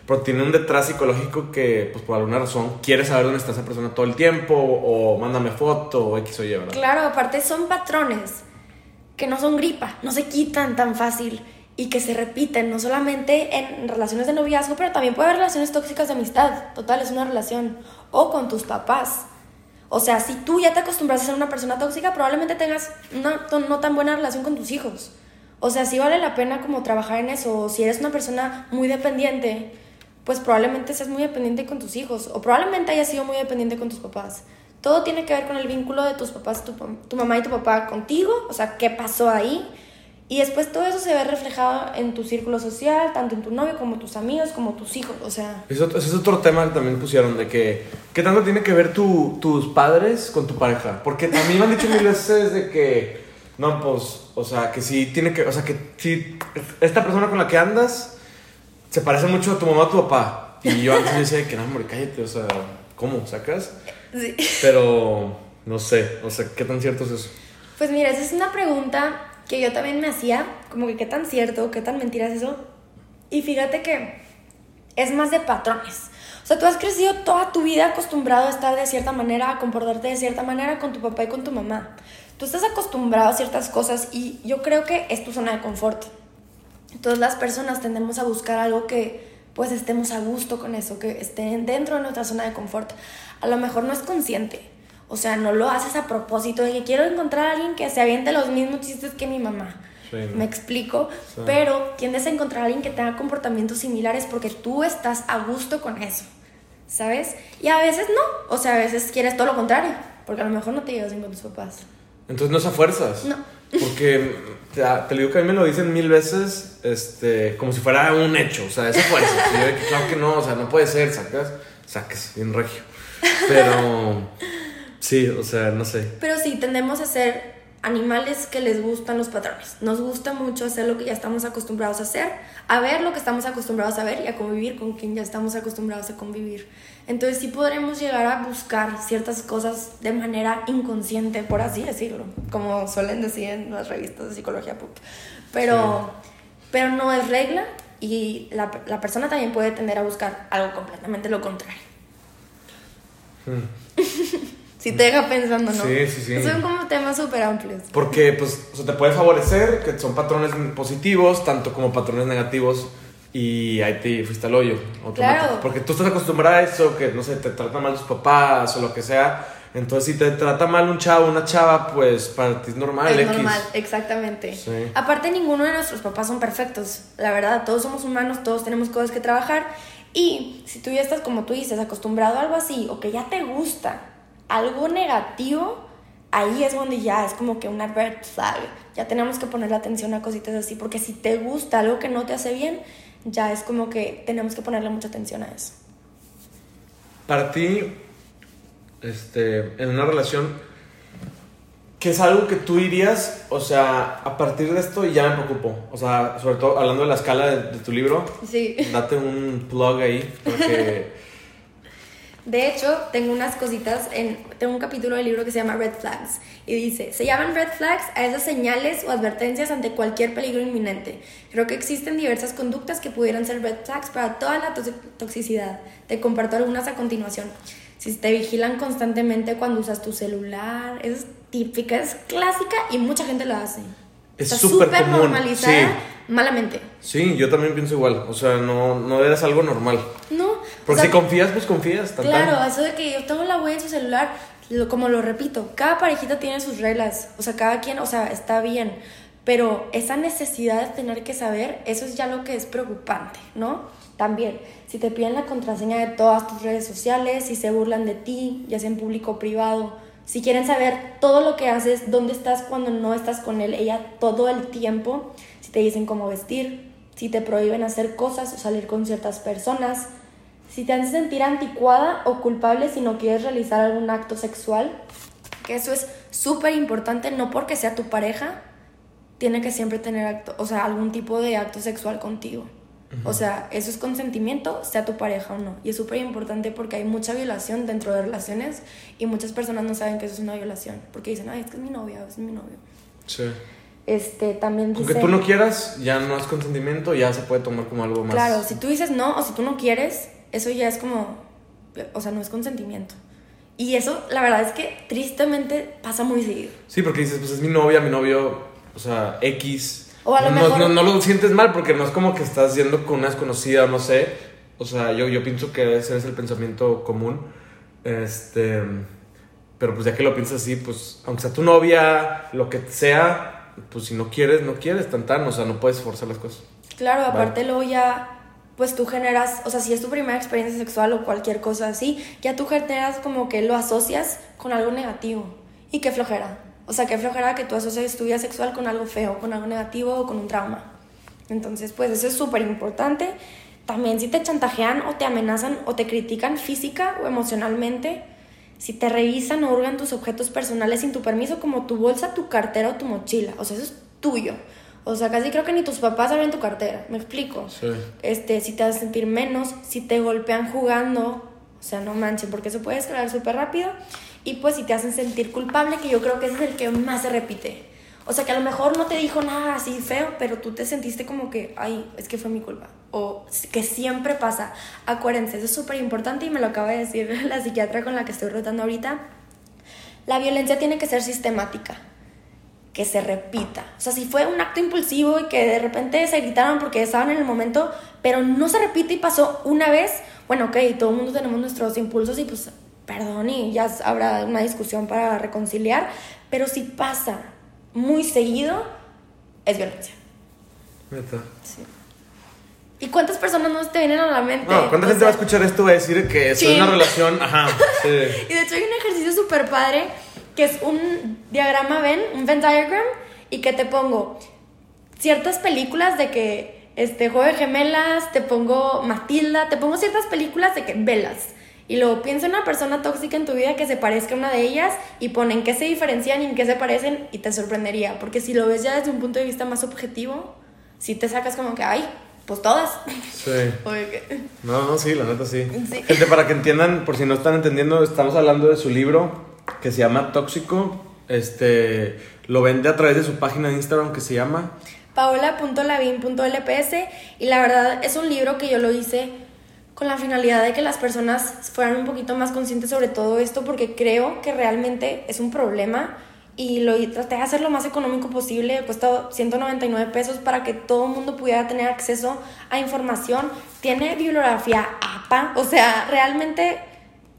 Pero tiene un detrás psicológico que, pues por alguna razón, quiere saber dónde está esa persona todo el tiempo, o mándame foto, o X o Y, ¿verdad? Claro, aparte son patrones que no son gripa, no se quitan tan fácil y que se repiten, no solamente en relaciones de noviazgo, pero también puede haber relaciones tóxicas de amistad. Total, es una relación. O con tus papás. O sea, si tú ya te acostumbras a ser una persona tóxica, probablemente tengas una no tan buena relación con tus hijos. O sea, si vale la pena como trabajar en eso. O si eres una persona muy dependiente, pues probablemente seas muy dependiente con tus hijos. O probablemente hayas sido muy dependiente con tus papás. Todo tiene que ver con el vínculo de tus papás, tu, tu mamá y tu papá contigo. O sea, qué pasó ahí y después todo eso se ve reflejado en tu círculo social, tanto en tu novio como tus amigos, como tus hijos, o sea... Eso, ese es otro tema que también pusieron, de que... ¿Qué tanto tiene que ver tu, tus padres con tu pareja? Porque a mí me han dicho mil veces de que... No, pues, o sea, que sí tiene que... O sea, que si esta persona con la que andas se parece mucho a tu mamá o a tu papá. Y yo antes decía que no, hombre, cállate, o sea, ¿cómo? ¿Sacas? Sí. Pero, no sé, o sea, ¿qué tan cierto es eso? Pues mira, esa es una pregunta que yo también me hacía, como que qué tan cierto, qué tan mentira es eso. Y fíjate que es más de patrones. O sea, tú has crecido toda tu vida acostumbrado a estar de cierta manera, a comportarte de cierta manera con tu papá y con tu mamá. Tú estás acostumbrado a ciertas cosas y yo creo que es tu zona de confort. Entonces las personas tendemos a buscar algo que pues estemos a gusto con eso, que estén dentro de nuestra zona de confort. A lo mejor no es consciente, o sea, no lo haces a propósito de que quiero encontrar a alguien que se aviente los mismos chistes que mi mamá. Me explico, pero tiendes a encontrar a alguien que tenga comportamientos similares porque tú estás a gusto con eso, ¿sabes? Y a veces no, o sea, a veces quieres todo lo contrario, porque a lo mejor no te llevas bien con tus papás. Entonces no es a fuerzas. No. Porque te, te, digo que a mí me lo dicen mil veces, este, como si fuera un hecho, o sea, es a fuerzas. y yo, claro que no, o sea, no puede ser, sacas, saques, bien regio. Pero Sí, o sea, no sé. Pero sí, tendemos a ser animales que les gustan los patrones. Nos gusta mucho hacer lo que ya estamos acostumbrados a hacer, a ver lo que estamos acostumbrados a ver y a convivir con quien ya estamos acostumbrados a convivir. Entonces sí podremos llegar a buscar ciertas cosas de manera inconsciente, por así decirlo, como suelen decir en las revistas de psicología pop. Pero, pero no es regla y la, la, persona también puede tender a buscar algo completamente lo contrario. Hmm. Si te deja pensando, ¿no? Sí, sí, sí. Son como temas súper amplios. Porque, pues, o sea, te puede favorecer, que son patrones positivos, tanto como patrones negativos, y ahí te fuiste al hoyo. Claro. Porque tú estás acostumbrada a eso, que, no sé, te tratan mal tus papás o lo que sea. Entonces, si te trata mal un chavo, una chava, pues para ti es normal. Es normal, exactamente. Sí. Aparte, ninguno de nuestros papás son perfectos. La verdad, todos somos humanos, todos tenemos cosas que trabajar. Y si tú ya estás, como tú dices, acostumbrado a algo así, o que ya te gusta, algo negativo, ahí es donde ya es como que una red flag. Ya tenemos que ponerle atención a cositas así, porque si te gusta algo que no te hace bien, ya es como que tenemos que ponerle mucha atención a eso. Para ti, este, en una relación, ¿qué es algo que tú dirías, o sea, a partir de esto ya me preocupo? O sea, sobre todo hablando de la escala de, de tu libro, sí. date un plug ahí, porque... (laughs) De hecho, tengo unas cositas, en, tengo un capítulo del libro que se llama Red Flags y dice, se llaman red flags a esas señales o advertencias ante cualquier peligro inminente. Creo que existen diversas conductas que pudieran ser red flags para toda la toxicidad. Te comparto algunas a continuación. Si te vigilan constantemente cuando usas tu celular, es típica, es clásica y mucha gente lo hace. Es súper normalizada malamente. Sí, yo también pienso igual. O sea, no, no eres algo normal. No. Porque si confías, pues confías. claro, eso de que yo tengo la huella en su celular, como lo repito, cada parejita tiene sus reglas. O sea, cada quien, o sea, está bien. Pero esa necesidad de tener que saber, eso es ya lo que es preocupante, ¿no? También, si te piden la contraseña de todas tus redes sociales, si se burlan de ti, ya sea en público o privado, si quieren saber todo lo que haces, dónde estás cuando no estás con él, ella todo el tiempo, si te dicen cómo vestir, si te prohíben hacer cosas o salir con ciertas personas, si te hacen sentir anticuada o culpable si no quieres realizar algún acto sexual, que eso es súper importante, no porque sea tu pareja, tiene que siempre tener o sea, algún tipo de acto sexual contigo. O sea, eso es consentimiento, sea tu pareja o no. Y es súper importante porque hay mucha violación dentro de relaciones y muchas personas no saben que eso es una violación. Porque dicen, ay, es que es mi novia, es mi novio. Sí. Este, también dice... Aunque tú no quieras, ya no es consentimiento, ya se puede tomar como algo más... Claro, si tú dices no o si tú no quieres, eso ya es como... O sea, no es consentimiento. Y eso, la verdad es que tristemente pasa muy seguido. Sí, porque dices, pues es mi novia, mi novio, o sea, X. O a lo no, mejor... no, no, lo sientes mal porque no es como que estás yendo con una desconocida, no sé. O sea, yo, yo pienso que ese es el pensamiento común. Este. Pero pues ya que lo piensas así, pues, aunque sea tu novia, lo que sea, pues si no quieres, no quieres, tan tan, o sea, no puedes forzar las cosas. Claro, aparte luego ya pues tú generas, o sea, si es tu primera experiencia sexual o cualquier cosa así, ya tú generas como que lo asocias con algo negativo. Y qué flojera. O sea, qué flojera que tú asocies tu vida sexual con algo feo, con algo negativo o con un trauma. Entonces, pues eso es súper importante. También si te chantajean o te amenazan o te critican física o emocionalmente, si te revisan o hurgan tus objetos personales sin tu permiso, como tu bolsa, tu cartera o tu mochila, o sea, eso es tuyo. O sea, casi creo que ni tus papás abren tu cartera, ¿me explico? Sí. Este, si te a sentir menos, si te golpean jugando, o sea, no manches, porque eso puede escalar súper rápido. Y pues si te hacen sentir culpable, que yo creo que ese es el que más se repite. O sea, que a lo mejor no te dijo nada así feo, pero tú te sentiste como que, ay, es que fue mi culpa. O que siempre pasa. Acuérdense, eso es súper importante y me lo acaba de decir (laughs) la psiquiatra con la que estoy rotando ahorita. La violencia tiene que ser sistemática que se repita. O sea, si fue un acto impulsivo y que de repente se gritaron porque estaban en el momento, pero no se repite y pasó una vez, bueno, ok, todo el mundo tenemos nuestros impulsos y pues perdón y ya habrá una discusión para reconciliar, pero si pasa muy seguido, es violencia. Sí. ¿Y cuántas personas no te vienen a la mente? No, ¿cuánta gente va a escuchar esto y va a decir que es una relación? Ajá. Sí. (laughs) y de hecho hay un ejercicio súper padre que es un diagrama Venn, un Venn diagram, y que te pongo ciertas películas de que este juego de gemelas, te pongo Matilda, te pongo ciertas películas de que velas. Y luego piensa en una persona tóxica en tu vida que se parezca a una de ellas y ponen qué se diferencian y en qué se parecen y te sorprendería. Porque si lo ves ya desde un punto de vista más objetivo, si te sacas como que, ay, pues todas. Sí. (laughs) No, no, sí, la neta sí. sí. Gente, para que entiendan, por si no están entendiendo, estamos hablando de su libro que se llama Tóxico. Este, lo vende a través de su página de Instagram que se llama paola.lavin.lps y la verdad es un libro que yo lo hice con la finalidad de que las personas fueran un poquito más conscientes sobre todo esto porque creo que realmente es un problema y lo traté de hacer lo más económico posible, costado 199 pesos para que todo el mundo pudiera tener acceso a información. Tiene bibliografía APA, o sea, realmente,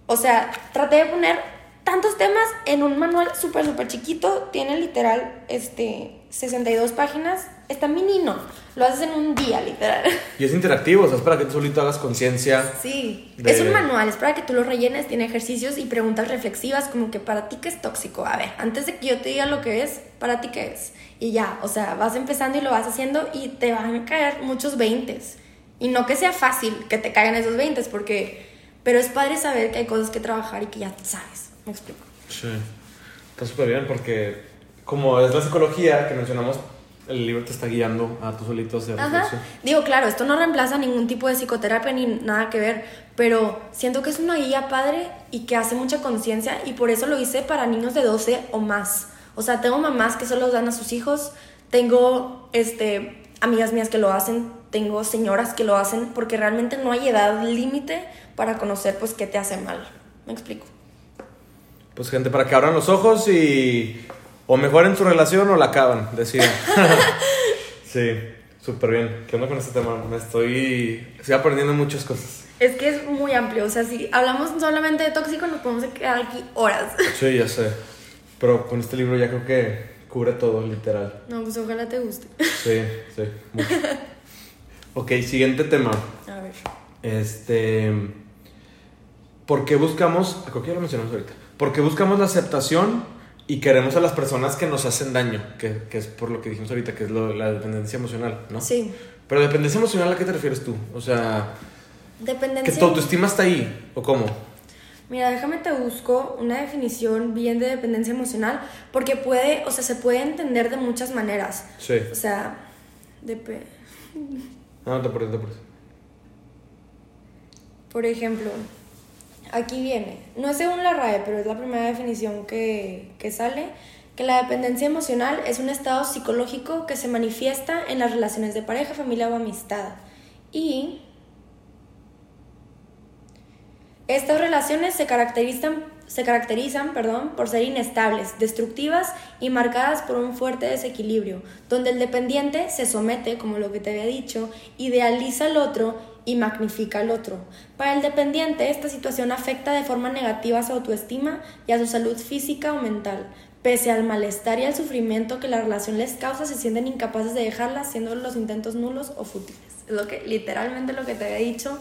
o sea, traté de poner tantos temas en un manual súper, súper chiquito. Tiene literal este, 62 páginas. Está minino. Lo haces en un día, literal. Y es interactivo, o sea, es para que tú solito hagas conciencia. Sí, es un manual, es para que tú lo rellenes. Tiene ejercicios y preguntas reflexivas, como que para ti qué es tóxico. A ver, antes de que yo te diga lo que es, para ti qué es. Y ya, o sea, vas empezando y lo vas haciendo y te van a caer muchos veintes. Y no que sea fácil que te caigan esos veintes, porque. Pero es padre saber que hay cosas que trabajar y que ya sabes. ¿Me explico? Sí, está súper bien porque como es la psicología que mencionamos, el libro te está guiando a tu solito hacer Ajá. Digo, claro, esto no reemplaza ningún tipo de psicoterapia ni nada que ver, pero siento que es una guía padre y que hace mucha conciencia y por eso lo hice para niños de 12 o más. O sea, tengo mamás que solo dan a sus hijos, tengo este, amigas mías que lo hacen, tengo señoras que lo hacen, porque realmente no hay edad límite para conocer pues qué te hace mal. ¿Me explico? pues gente, para que abran los ojos y o mejoren su relación o la acaban, decía. (laughs) sí, súper bien. ¿Qué onda con este tema? Me estoy, estoy aprendiendo muchas cosas. Es que es muy amplio, o sea, si hablamos solamente de tóxico nos podemos quedar aquí horas. (laughs) Sí, ya sé. Pero con este libro ya creo que cubre todo, literal. No, pues ojalá te guste. Sí, sí, mucho. (laughs) ok, siguiente tema. A ver. Este... ¿Por qué buscamos... Que ya lo mencionamos ahorita. Porque buscamos la aceptación y queremos a las personas que nos hacen daño, que, que es por lo que dijimos ahorita, que es lo, la dependencia emocional, ¿no? Sí. Pero dependencia emocional, ¿a qué te refieres tú? O sea... Dependencia... ¿Que tu autoestima está ahí? ¿O cómo? Mira, déjame te busco una definición bien de dependencia emocional, porque puede, o sea, se puede entender de muchas maneras. Sí. O sea, de... No, te apures. Por ejemplo, aquí viene, no es según la RAE, pero es la primera definición que, que sale, que la dependencia emocional es un estado psicológico que se manifiesta en las relaciones de pareja, familia o amistad. Y estas relaciones se caracterizan, se caracterizan perdón, por ser inestables, destructivas y marcadas por un fuerte desequilibrio, donde el dependiente se somete, como lo que te había dicho, idealiza al otro y magnifica al otro. Para el dependiente, esta situación afecta de forma negativa a su autoestima y a su salud física o mental. Pese al malestar y al sufrimiento que la relación les causa, se sienten incapaces de dejarla, haciendo los intentos nulos o fútiles. Es lo que, literalmente lo que te había dicho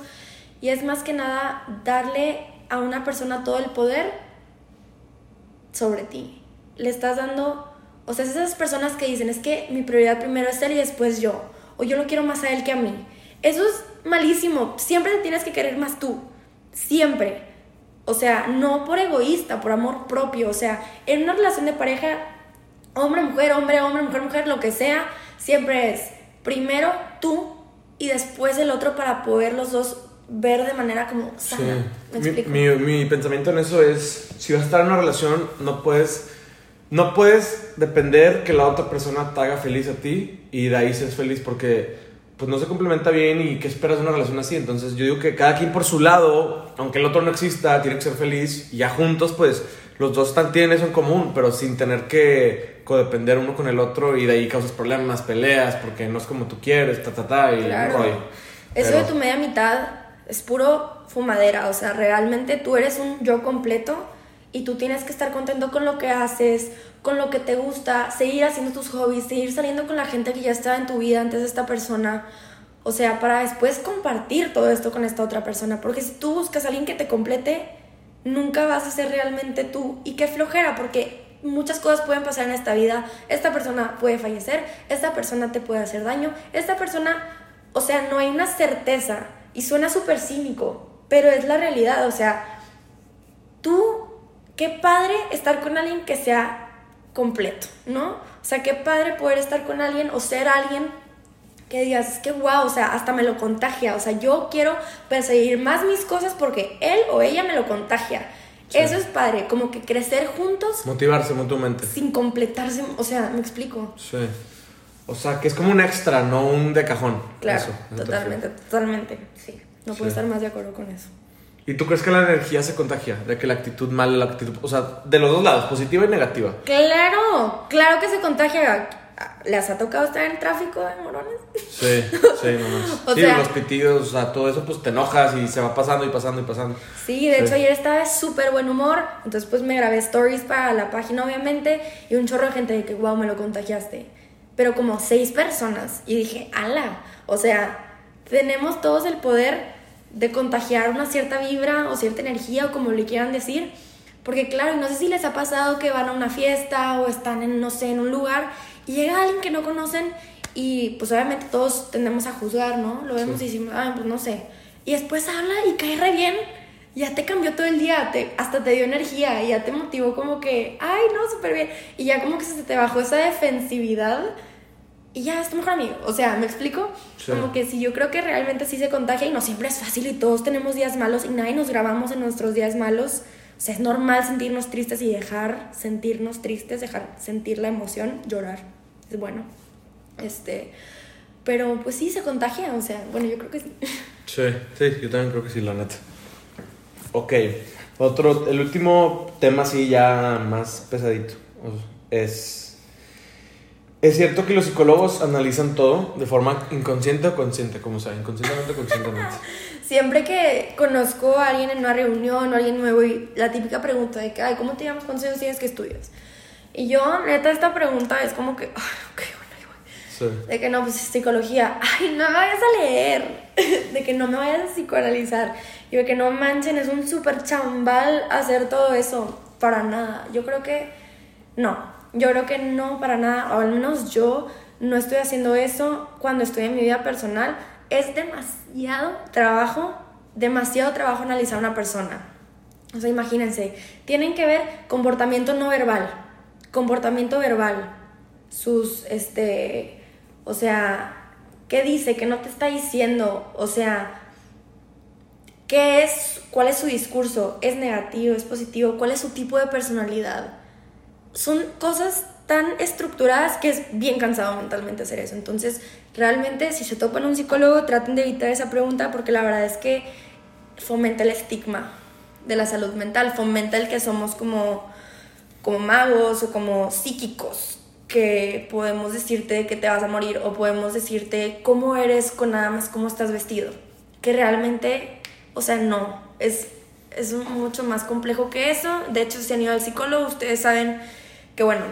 y es más que nada darle a una persona todo el poder sobre ti. Le estás dando, o sea, esas personas que dicen, es que mi prioridad primero es él y después yo, o yo lo quiero más a él que a mí. Eso es malísimo, siempre te tienes que querer más tú, siempre. O sea, no por egoísta, por amor propio. O sea, en una relación de pareja, hombre, mujer, hombre, hombre, mujer, mujer, lo que sea, siempre es primero tú y después el otro para poder los dos ver de manera como sana. Mi, mi, pensamiento en eso es, si vas a estar en una relación, no puedes, no puedes depender que la otra persona te haga feliz a ti y de ahí seas feliz porque pues no se complementa bien y qué esperas de una relación así. Entonces yo digo que cada quien por su lado, aunque el otro no exista, tiene que ser feliz y ya juntos pues los dos están, tienen eso en común, pero sin tener que codepender uno con el otro y de ahí causas problemas, peleas, porque no es como tú quieres, ta, ta, ta, y claro. Eso de tu media mitad es puro fumadera, o sea, realmente tú eres un yo completo y tú tienes que estar contento con lo que haces, con lo que te gusta, seguir haciendo tus hobbies, seguir saliendo con la gente que ya estaba en tu vida antes de esta persona. O sea, para después compartir todo esto con esta otra persona. Porque si tú buscas a alguien que te complete, nunca vas a ser realmente tú. Y qué flojera, porque muchas cosas pueden pasar en esta vida. Esta persona puede fallecer, esta persona te puede hacer daño, esta persona, o sea, no hay una certeza. Y suena súper cínico, pero es la realidad. O sea, tú, qué padre estar con alguien que sea completo, ¿no? O sea, qué padre poder estar con alguien o ser alguien que digas, que wow, o sea, hasta me lo contagia. O sea, yo quiero perseguir más mis cosas porque él o ella me lo contagia. Eso es padre, como que crecer juntos. Motivarse mutuamente. Sin completarse, o sea, me explico. Sí. O sea, que es como un extra, no un de cajón. Claro, totalmente, totalmente. Sí, no puedo estar más de acuerdo con eso. ¿Y tú crees que la energía se contagia? De que la actitud mala, la actitud. O sea, de los dos lados, positiva y negativa. Claro, claro que se contagia. ¿Les ha tocado estar en tráfico de morones? Sí, sí, (laughs) no Sí, los pitidos, o sea, todo eso, pues te enojas y se va pasando y pasando y pasando. Sí, de hecho, ayer estaba de súper buen humor. Entonces, pues me grabé stories para la página, obviamente. Y un chorro de gente de que, wow, me lo contagiaste pero como seis personas. Y dije, ala, o sea, tenemos todos el poder de contagiar una cierta vibra o cierta energía o como le quieran decir. Porque claro, no sé si les ha pasado que van a una fiesta o están en, no sé, en un lugar y llega alguien que no conocen y pues obviamente todos tendemos a juzgar, ¿no? Lo vemos y decimos, ay, pues no sé. Y después habla y cae re bien. Ya te cambió todo el día, te, hasta te dio energía y ya te motivó como que, ay, no, súper bien. Y ya como que se te bajó esa defensividad y ya es tu mejor amigo. O sea, ¿me explico? Como que si yo creo que realmente sí se contagia y no siempre es fácil y todos tenemos días malos y nadie nos grabamos en nuestros días malos. O sea, es normal sentirnos tristes y dejar sentirnos tristes, dejar sentir la emoción, llorar. Es bueno. Este, pero pues sí se contagia, o sea, bueno, yo creo que sí. (laughs) Sí, sí, yo también creo que sí, la neta. Ok, otro, el último tema sí ya más pesadito es es cierto que los psicólogos analizan todo de forma inconsciente o consciente, como sea, inconscientemente o conscientemente. (laughs) Siempre que conozco a alguien en una reunión o alguien nuevo y la típica pregunta de que, ay, ¿cómo te llamas? ¿Cuántos años tienes que estudias? Y yo, neta, esta pregunta es como que, ay, ok, bueno. Sí. De que no, pues psicología, (laughs) ay, no me vayas a leer, (laughs) de que no me vayas a psicoanalizar, y de que no manchen, es un súper chambal hacer todo eso, para nada. Yo creo que no, yo creo que no para nada, o al menos yo no estoy haciendo eso cuando estoy en mi vida personal. Es demasiado trabajo, demasiado trabajo analizar a una persona. O sea, imagínense, tienen que ver comportamiento no verbal, comportamiento verbal, sus, este, o sea, ¿qué dice? ¿Qué no te está diciendo? O sea, ¿Qué es, ¿Cuál es su discurso? ¿Es negativo? ¿Es positivo? ¿Cuál es su tipo de personalidad? Son cosas tan estructuradas que es bien cansado mentalmente hacer eso. Entonces, realmente, si se topan un psicólogo, traten de evitar esa pregunta porque la verdad es que fomenta el estigma de la salud mental, fomenta el que somos como, como magos o como psíquicos, que podemos decirte que te vas a morir o podemos decirte cómo eres con nada más cómo estás vestido. Que realmente, o sea, no, es, es mucho más complejo que eso. De hecho, si han ido al psicólogo, ustedes saben que, bueno,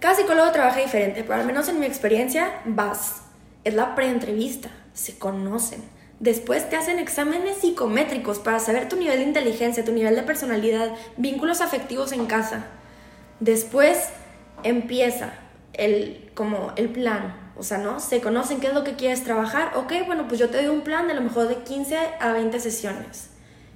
cada psicólogo trabaja diferente, pero al menos en mi experiencia vas. Es la preentrevista, se conocen. Después te hacen exámenes psicométricos para saber tu nivel de inteligencia, tu nivel de personalidad, vínculos afectivos en casa. Después empieza el, como el plan, o sea, ¿no? Se conocen qué es lo que quieres trabajar. Ok, bueno, pues yo te doy un plan de lo mejor de 15 a 20 sesiones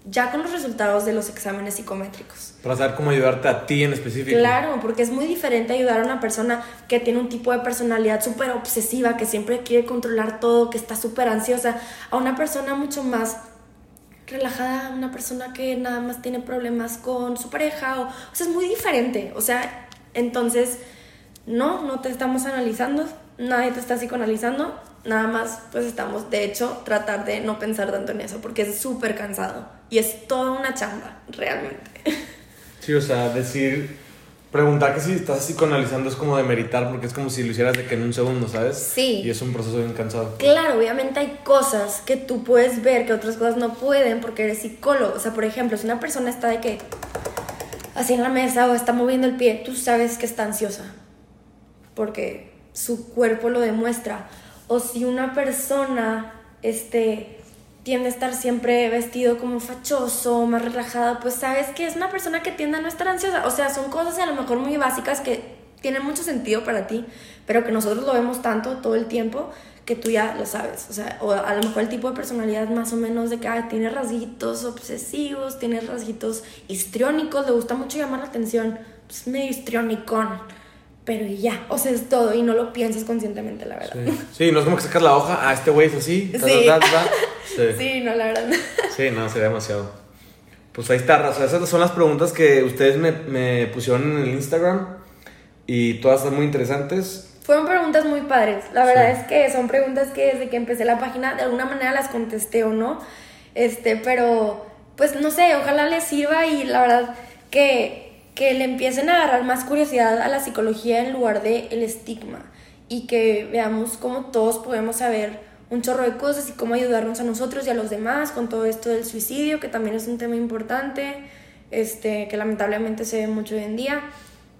ya con los resultados de los exámenes psicométricos. Para saber cómo ayudarte a ti en específico. Claro, porque es muy diferente ayudar a una persona que tiene un tipo de personalidad súper obsesiva, que siempre quiere controlar todo, que está súper ansiosa, a una persona mucho más relajada, una persona que nada más tiene problemas con su pareja, o, o sea, es muy diferente. O sea, entonces, no, no te estamos analizando, nadie te está psicoanalizando, nada más pues estamos, de hecho, tratar de no pensar tanto en eso porque es súper cansado y es toda una chamba, realmente. Sí, o sea, decir, preguntar que si estás psicoanalizando es como de meritar porque es como si lo hicieras de que en un segundo, ¿sabes? Sí. Y es un proceso bien cansado. Claro, obviamente hay cosas que tú puedes ver que otras cosas no pueden porque eres psicólogo. O sea, por ejemplo, si una persona está de que así en la mesa o está moviendo el pie, tú sabes que está ansiosa porque su cuerpo lo demuestra o si una persona este, tiende a estar siempre vestido como fachoso, más relajada, pues sabes que es una persona que tiende a no estar ansiosa. O sea, son cosas a lo mejor muy básicas que tienen mucho sentido para ti, pero que nosotros lo vemos tanto todo el tiempo que tú ya lo sabes. O sea, o a lo mejor el tipo de personalidad más o menos de que tiene rasguitos obsesivos, tiene rasguitos histriónicos, le gusta mucho llamar la atención, pues medio histriónicón pero ya, o sea, es todo y no lo piensas conscientemente, la verdad. Sí, no es como que sacas la hoja, ah, este güey es así. (laughs) Sí. sí. no, la verdad. Sí, no, sería demasiado. Pues ahí está, o sea, esas son las preguntas que ustedes me, me pusieron en el Instagram y todas están muy interesantes. Fueron preguntas muy padres. La verdad es que son preguntas que desde que empecé la página de alguna manera las contesté o no. Este, pero pues no sé, ojalá les sirva y la verdad que que le empiecen a agarrar más curiosidad a la psicología en lugar de el estigma y que veamos cómo todos podemos saber un chorro de cosas y cómo ayudarnos a nosotros y a los demás con todo esto del suicidio, que también es un tema importante, este, que lamentablemente se ve mucho hoy en día.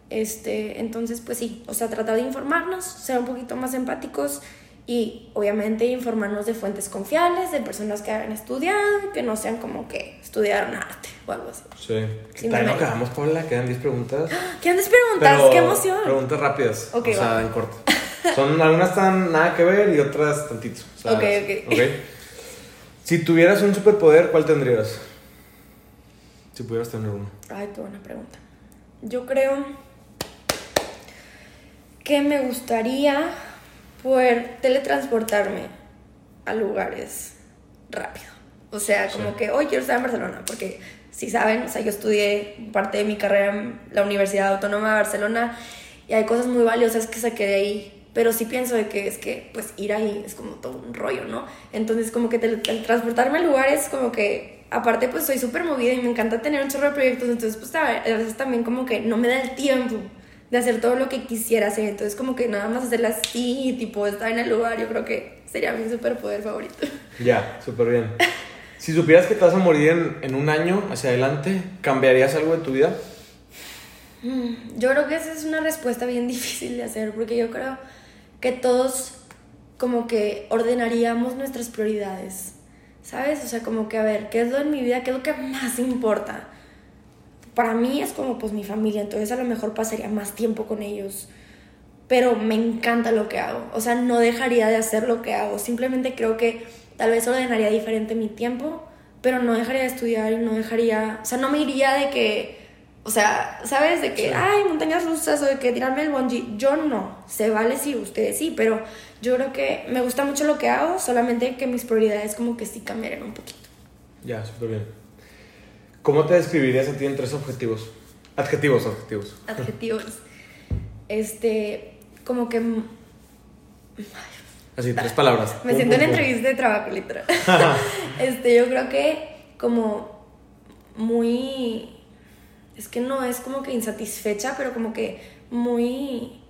Este, entonces, pues sí, o sea, tratar de informarnos, ser un poquito más empáticos y obviamente informarnos de fuentes confiables, de personas que hayan estudiado, que no sean como que estudiaron arte o algo así. Sí. También no quedamos, Paula, quedan 10 preguntas. (gasps) Quedan 10 preguntas, qué emoción. Preguntas rápidas, o sea, en corto. (laughs) Son algunas están nada que ver y otras tantitos. ok, ok. okay. Si tuvieras un superpoder, ¿cuál tendrías? Si pudieras tener uno. Ay, qué buena pregunta. Yo creo que me gustaría poder teletransportarme a lugares rápido. O sea, como que hoy quiero estar en Barcelona, porque si saben, o sea, yo estudié parte de mi carrera en la Universidad Autónoma de Barcelona y hay cosas muy valiosas que saqué de ahí, pero sí pienso de que es que pues ir ahí es como todo un rollo, ¿no? Entonces como que teletransportarme a lugares como que aparte pues soy súper movida y me encanta tener un chorro de proyectos, entonces pues a veces también como que no me da el tiempo de hacer todo lo que quisiera hacer. Entonces, como que nada más hacerla así tipo estar en el lugar, yo creo que sería mi superpoder favorito. Ya, súper bien. si supieras que te vas a morir en, en, un año hacia adelante, ¿cambiarías algo en tu vida? Mm, yo creo que esa es una respuesta bien (laughs) difícil de hacer, porque yo creo que todos como que ordenaríamos nuestras prioridades, ¿sabes? O sea, como que a ver, ¿qué es lo en mi vida? ¿Qué es lo que más importa? Para mí es como pues mi familia, entonces a lo mejor pasaría más tiempo con ellos. Pero me encanta lo que hago, o sea, no dejaría de hacer lo que hago, simplemente creo que tal vez ordenaría diferente mi tiempo, pero no dejaría de estudiar y no dejaría, o sea, no me iría de que, o sea, ¿sabes? De que, ay, montañas rusas o de que tirarme el bungee, yo no, se vale si ustedes sí, pero yo creo que me gusta mucho lo que hago, solamente que mis prioridades como que sí cambiarían un poquito. Ya, súper bien. ¿Cómo te describirías a ti en tres objetivos? Adjetivos, adjetivos. Adjetivos. Este, como que... Así, tres palabras. (laughs) Me siento en entrevista de trabajo, literal. (laughs) este, yo creo que como muy... Es que no es como que insatisfecha, pero como que muy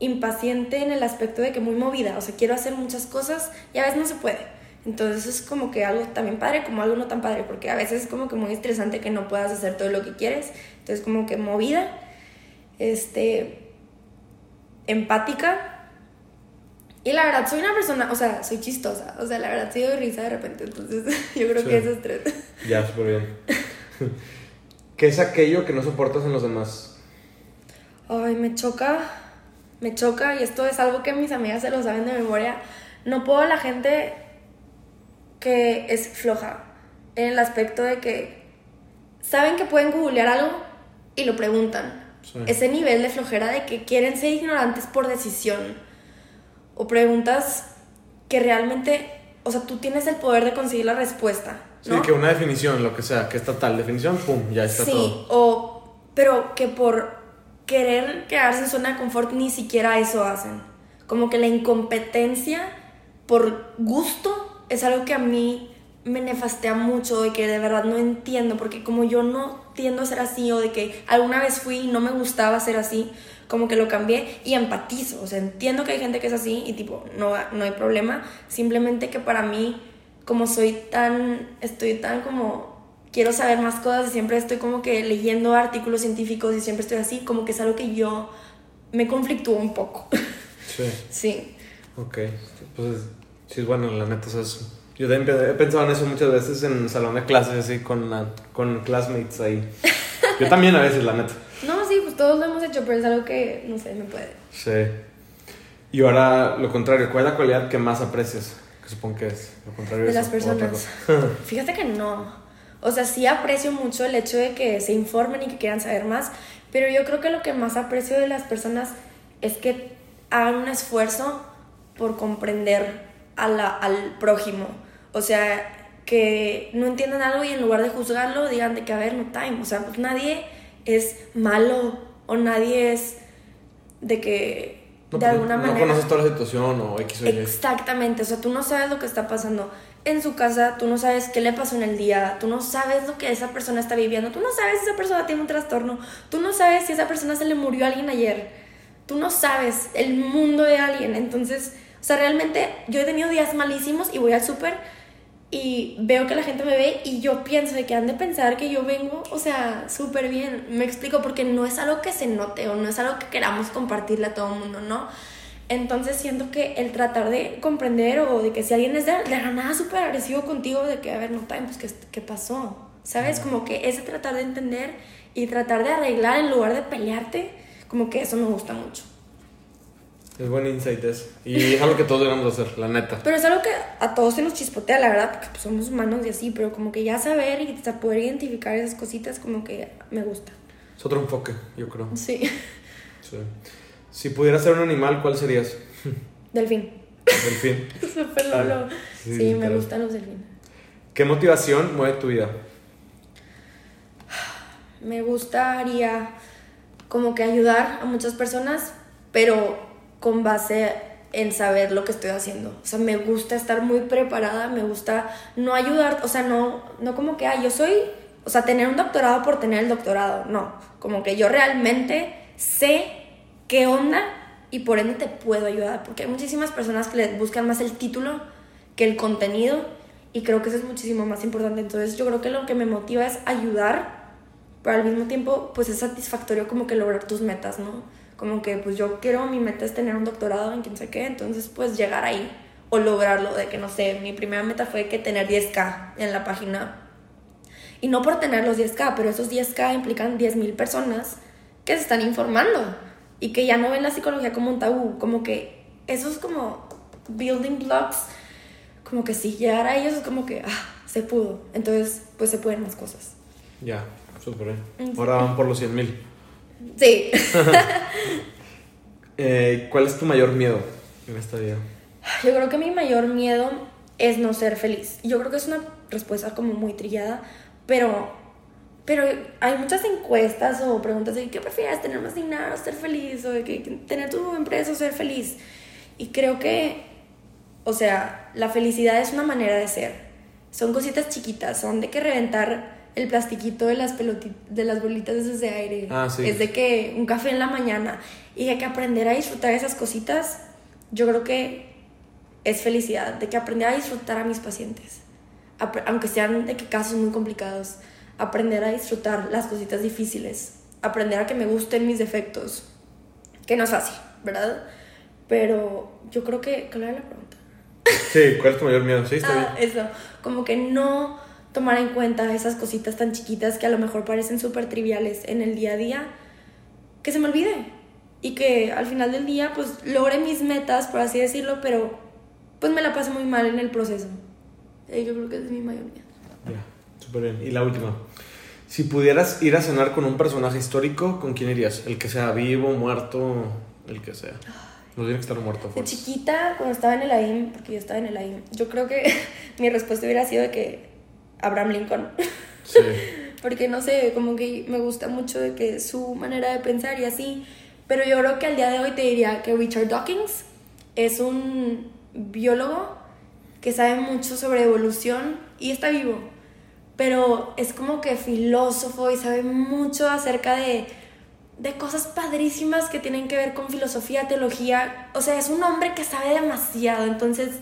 impaciente en el aspecto de que muy movida, o sea, quiero hacer muchas cosas y a veces no se puede. Entonces es como que algo también padre como algo no tan padre, porque a veces es como que muy estresante que no puedas hacer todo lo que quieres. Entonces como que movida, este, empática. Y la verdad, soy una persona, o sea, soy chistosa, o sea, la verdad, soy de risa de repente, entonces (laughs) yo creo que esos tres. Ya, súper bien. ¿Qué es aquello que no soportas en los demás? Ay, me choca, me choca, y esto es algo que mis amigas se lo saben de memoria. No puedo la gente que es floja, en el aspecto de que saben que pueden googlear algo y lo preguntan. Ese nivel de flojera de que quieren ser ignorantes por decisión. O preguntas que realmente, o sea, tú tienes el poder de conseguir la respuesta. Sí, que una definición, lo que sea, que está tal definición, pum, ya está todo. Sí, o, pero que por querer quedarse en zona de confort ni siquiera eso hacen. Como que la incompetencia por gusto es algo que a mí me nefastea mucho y que de verdad no entiendo, porque como yo no tiendo a ser así o de que alguna vez fui y no me gustaba ser así, como que lo cambié y empatizo, o sea, entiendo que hay gente que es así y tipo, no, no hay problema, simplemente que para mí, como soy tan, estoy tan como, quiero saber más cosas y siempre estoy como que leyendo artículos científicos y siempre estoy así, como que es algo que yo me conflictúo un poco. Sí. (laughs) sí. Ok, pues sí, bueno, la neta, o sea, yo también he pensado en eso muchas veces en el salón de clases, así, con, con classmates ahí. Yo (laughs) también a veces, la neta. No, sí, pues todos lo hemos hecho, pero es algo que, no sé, me puede. Sí. Y ahora, lo contrario, ¿cuál es la cualidad que más aprecias? Que supongo que es lo contrario de, las personas. (laughs) Fíjate que no. O sea, sí aprecio mucho el hecho de que se informen y que quieran saber más, pero yo creo que lo que más aprecio de las personas es que hagan un esfuerzo por comprender a la, al prójimo. O sea, que no entiendan algo y en lugar de juzgarlo digan de que, a ver, no time. O sea, pues nadie es malo o nadie es de que de alguna manera... No conoces toda la situación o X o Y. Exactamente, o sea, tú no sabes lo que está pasando en su casa, tú no sabes qué le pasó en el día, tú no sabes lo que esa persona está viviendo, tú no sabes si esa persona tiene un trastorno, tú no sabes si esa persona se le murió a alguien ayer, tú no sabes el mundo de alguien, entonces, o sea, realmente yo he tenido días malísimos y voy al súper y veo que la gente me ve y yo pienso de que han de pensar que yo vengo, o sea, súper bien. Me explico porque no es algo que se note o no es algo que queramos compartirle a todo el mundo, ¿no? Entonces siento que el tratar de comprender o de que si alguien es de, de la nada súper agresivo contigo, de que, a ver, no, pues, ¿qué, ¿qué pasó? ¿Sabes? Como que ese tratar de entender y tratar de arreglar en lugar de pelearte, como que eso me gusta mucho. Es buen insight eso. Y es algo que todos debemos hacer, la neta. Pero es algo que a todos se nos chispotea, la verdad, porque pues, somos humanos y así, pero como que ya saber y poder identificar esas cositas, como que me gusta. Es otro enfoque, yo creo. Sí. sí. Si pudieras ser un animal, ¿cuál serías? Delfín. Delfín. (laughs) Súper lolo. Sí, me gustan los delfines. ¿Qué motivación mueve tu vida? Me gustaría como que ayudar a muchas personas, pero con base en saber lo que estoy haciendo. O sea, me gusta estar muy preparada, me gusta no ayudar, o sea, no, no como que, ah, yo soy, o sea, tener un doctorado por tener el doctorado, no, como que yo realmente sé qué onda y por ende te puedo ayudar, porque hay muchísimas personas que le buscan más el título que el contenido y creo que eso es muchísimo más importante. Entonces yo creo que lo que me motiva es ayudar, pero al mismo tiempo pues es satisfactorio como que lograr tus metas, ¿no? Como que pues yo quiero, mi meta es tener un doctorado en quién sé qué, entonces pues llegar ahí o lograrlo, de que no sé, mi primera meta fue que tener 10k en la página. Y no por tener los 10k, pero esos 10k implican 10.000 personas que se están informando y que ya no ven la psicología como un tabú, como que eso es como building blocks, como que si llegar a ellos es como que, ah, se pudo, entonces pues se pueden más cosas. Ya, súper bien. Ahora van por los 100.000. Sí. (laughs) Eh, ¿Cuál es tu mayor miedo en esta vida? Yo creo que mi mayor miedo es no ser feliz. Yo creo que es una respuesta como muy trillada, pero, pero hay muchas encuestas o preguntas de qué prefieres, tener más dinero, ser feliz, o de que tener tu empresa o ser feliz. Y creo que, o sea, la felicidad es una manera de ser. Son cositas chiquitas, son de que reventar el plastiquito de las de las bolitas esas de aire. Ah, sí. Es de que un café en la mañana. Y de que aprender a disfrutar esas cositas, yo creo que es felicidad. De que aprender a disfrutar a mis pacientes. Aunque sean de que casos muy complicados. Aprender a disfrutar las cositas difíciles. Aprender a que me gusten mis defectos. Que no es fácil, ¿verdad? Pero yo creo que. ¿Cuál era la pregunta? Sí, ¿cuál es tu mayor miedo? Sí, está ah, Eso. Como que no tomar en cuenta esas cositas tan chiquitas que a lo mejor parecen súper triviales en el día a día, que se me olvide y que al final del día pues logre mis metas, por así decirlo, pero pues me la paso muy mal en el proceso. Eh, yo creo que es mi mayor miedo. Ya, súper bien. Y la última. Si pudieras ir a cenar con un personaje histórico, ¿con quién irías? El que sea vivo, muerto, el que sea. No tiene que estar muerto. De chiquita, cuando estaba en el AIM, porque yo estaba en el AIM, yo creo que (laughs) mi respuesta hubiera sido de que Abraham Lincoln. Sí. (laughs) Porque no sé, como que me gusta mucho de que su manera de pensar y así. Pero yo creo que al día de hoy te diría que Richard Dawkins es un biólogo que sabe mucho sobre evolución y está vivo. Pero es como que filósofo y sabe mucho acerca de, de cosas padrísimas que tienen que ver con filosofía, teología. O sea, es un hombre que sabe demasiado. Entonces,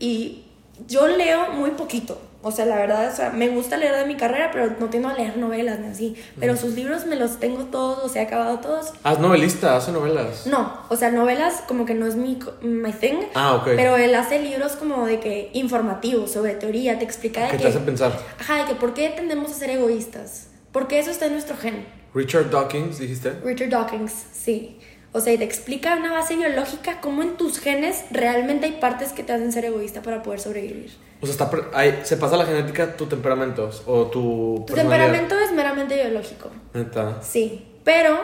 y yo leo muy poquito. O sea, la verdad, o sea, me gusta leer de mi carrera, pero no tengo a leer novelas ni así. Pero sus libros me los tengo todos, o sea, he acabado todos. ¿Haz novelista? ¿Hace novelas? No, o sea, novelas como que no es mi my thing. Ah, ok. Pero él hace libros como de que informativos, sobre teoría, te explica de ¿Qué que... te hace pensar? Ajá, de que por qué tendemos a ser egoístas. Porque eso está en nuestro gen. Richard Dawkins, dijiste. Richard Dawkins, sí. O sea, y te explica una base biológica cómo en tus genes realmente hay partes que te hacen ser egoísta para poder sobrevivir. O sea, está, hay, se pasa la genética tu temperamento o tu... Tu temperamento es meramente biológico. Neta. Sí, pero,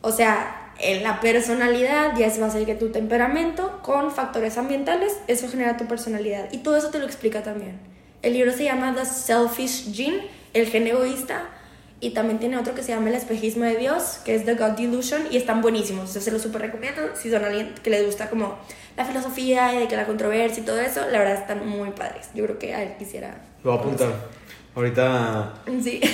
o sea, en la personalidad ya es base que tu temperamento con factores ambientales, eso genera tu personalidad. Y todo eso te lo explica también. El libro se llama The Selfish Gene, el gen egoísta y también tiene otro que se llama El espejismo de Dios, que es The God Delusion, y están buenísimos. O se los súper recomiendo. Si son alguien que les gusta como la filosofía y de que la controversia y todo eso, la verdad están muy padres. Yo creo que a él quisiera. Lo voy a apuntar. Ahorita. Sí. (laughs)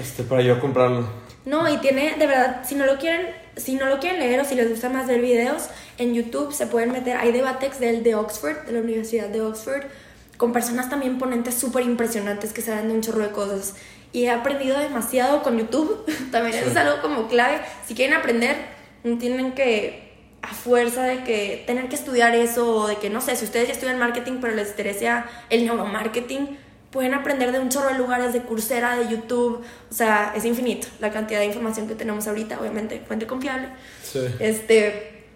Este, para yo comprarlo. No, y tiene, de verdad, si no lo quieren, si no lo quieren leer o si les gusta más ver videos, en YouTube se pueden meter, hay debates del de Oxford, de la Universidad de Oxford, con personas también ponentes súper impresionantes que saben de un chorro de cosas y he aprendido demasiado con YouTube. (laughs) También es algo como clave. Si quieren aprender, no tienen que a fuerza de que tener que estudiar eso o de que no sé, si ustedes ya estudian marketing pero les interesa el neuromarketing, pueden aprender de un chorro de lugares, de Coursera, de YouTube, o sea, es infinito la cantidad de información que tenemos ahorita, obviamente, fuente confiable. Sí. Este,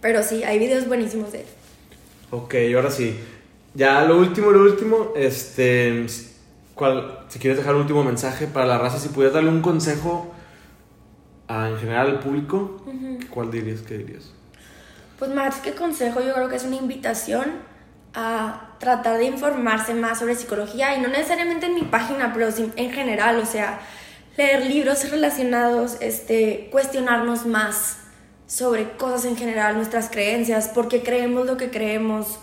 pero sí, hay videos buenísimos de él. Ok, ahora sí. Ya lo último, lo último, este ¿Cuál, si quieres dejar un último mensaje para la raza, si pudieras darle un consejo a, en general al público, ¿cuál dirías? ¿Qué dirías? Pues más que consejo, yo creo que es una invitación a tratar de informarse más sobre psicología y no necesariamente en mi página, pero en general, o sea, leer libros relacionados, este, cuestionarnos más sobre cosas en general, nuestras creencias, por qué creemos lo que creemos,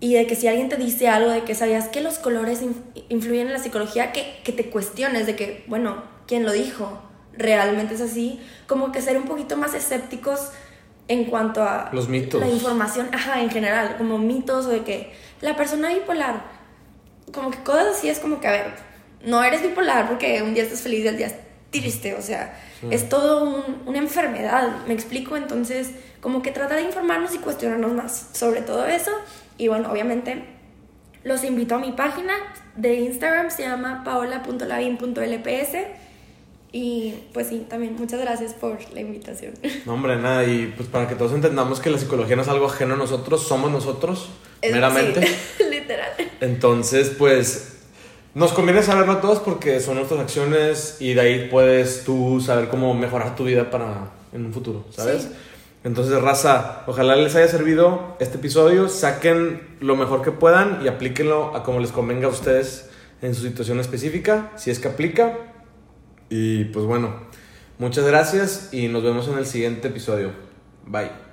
y de que si alguien te dice algo de que sabías que los colores influyen en la psicología, que, que, te cuestiones de que, bueno, ¿quién lo dijo? ¿Realmente es así? Como que ser un poquito más escépticos en cuanto a los mitos. La información, ajá, en general, como mitos o de que la persona bipolar, como que cosas así es como que, a ver, no eres bipolar porque un día estás feliz y el día triste, o sea, es todo una enfermedad, me explico, entonces como que trata de informarnos y cuestionarnos más sobre todo eso y bueno, obviamente los invito a mi página de Instagram, se llama paola.lavin.lps. Y pues sí, también muchas gracias por la invitación. (laughs) No, hombre, nada, y pues para que todos entendamos que la psicología no es algo ajeno a nosotros, somos nosotros, meramente. (laughs) literal. Entonces, pues nos conviene saberlo a todos porque son nuestras acciones y de ahí puedes tú saber cómo mejorar tu vida para en un futuro, ¿sabes? Entonces, raza, ojalá les haya servido este episodio. Saquen lo mejor que puedan y aplíquenlo a como les convenga a ustedes en su situación específica, si es que aplica. Y pues bueno, muchas gracias y nos vemos en el siguiente episodio. Bye.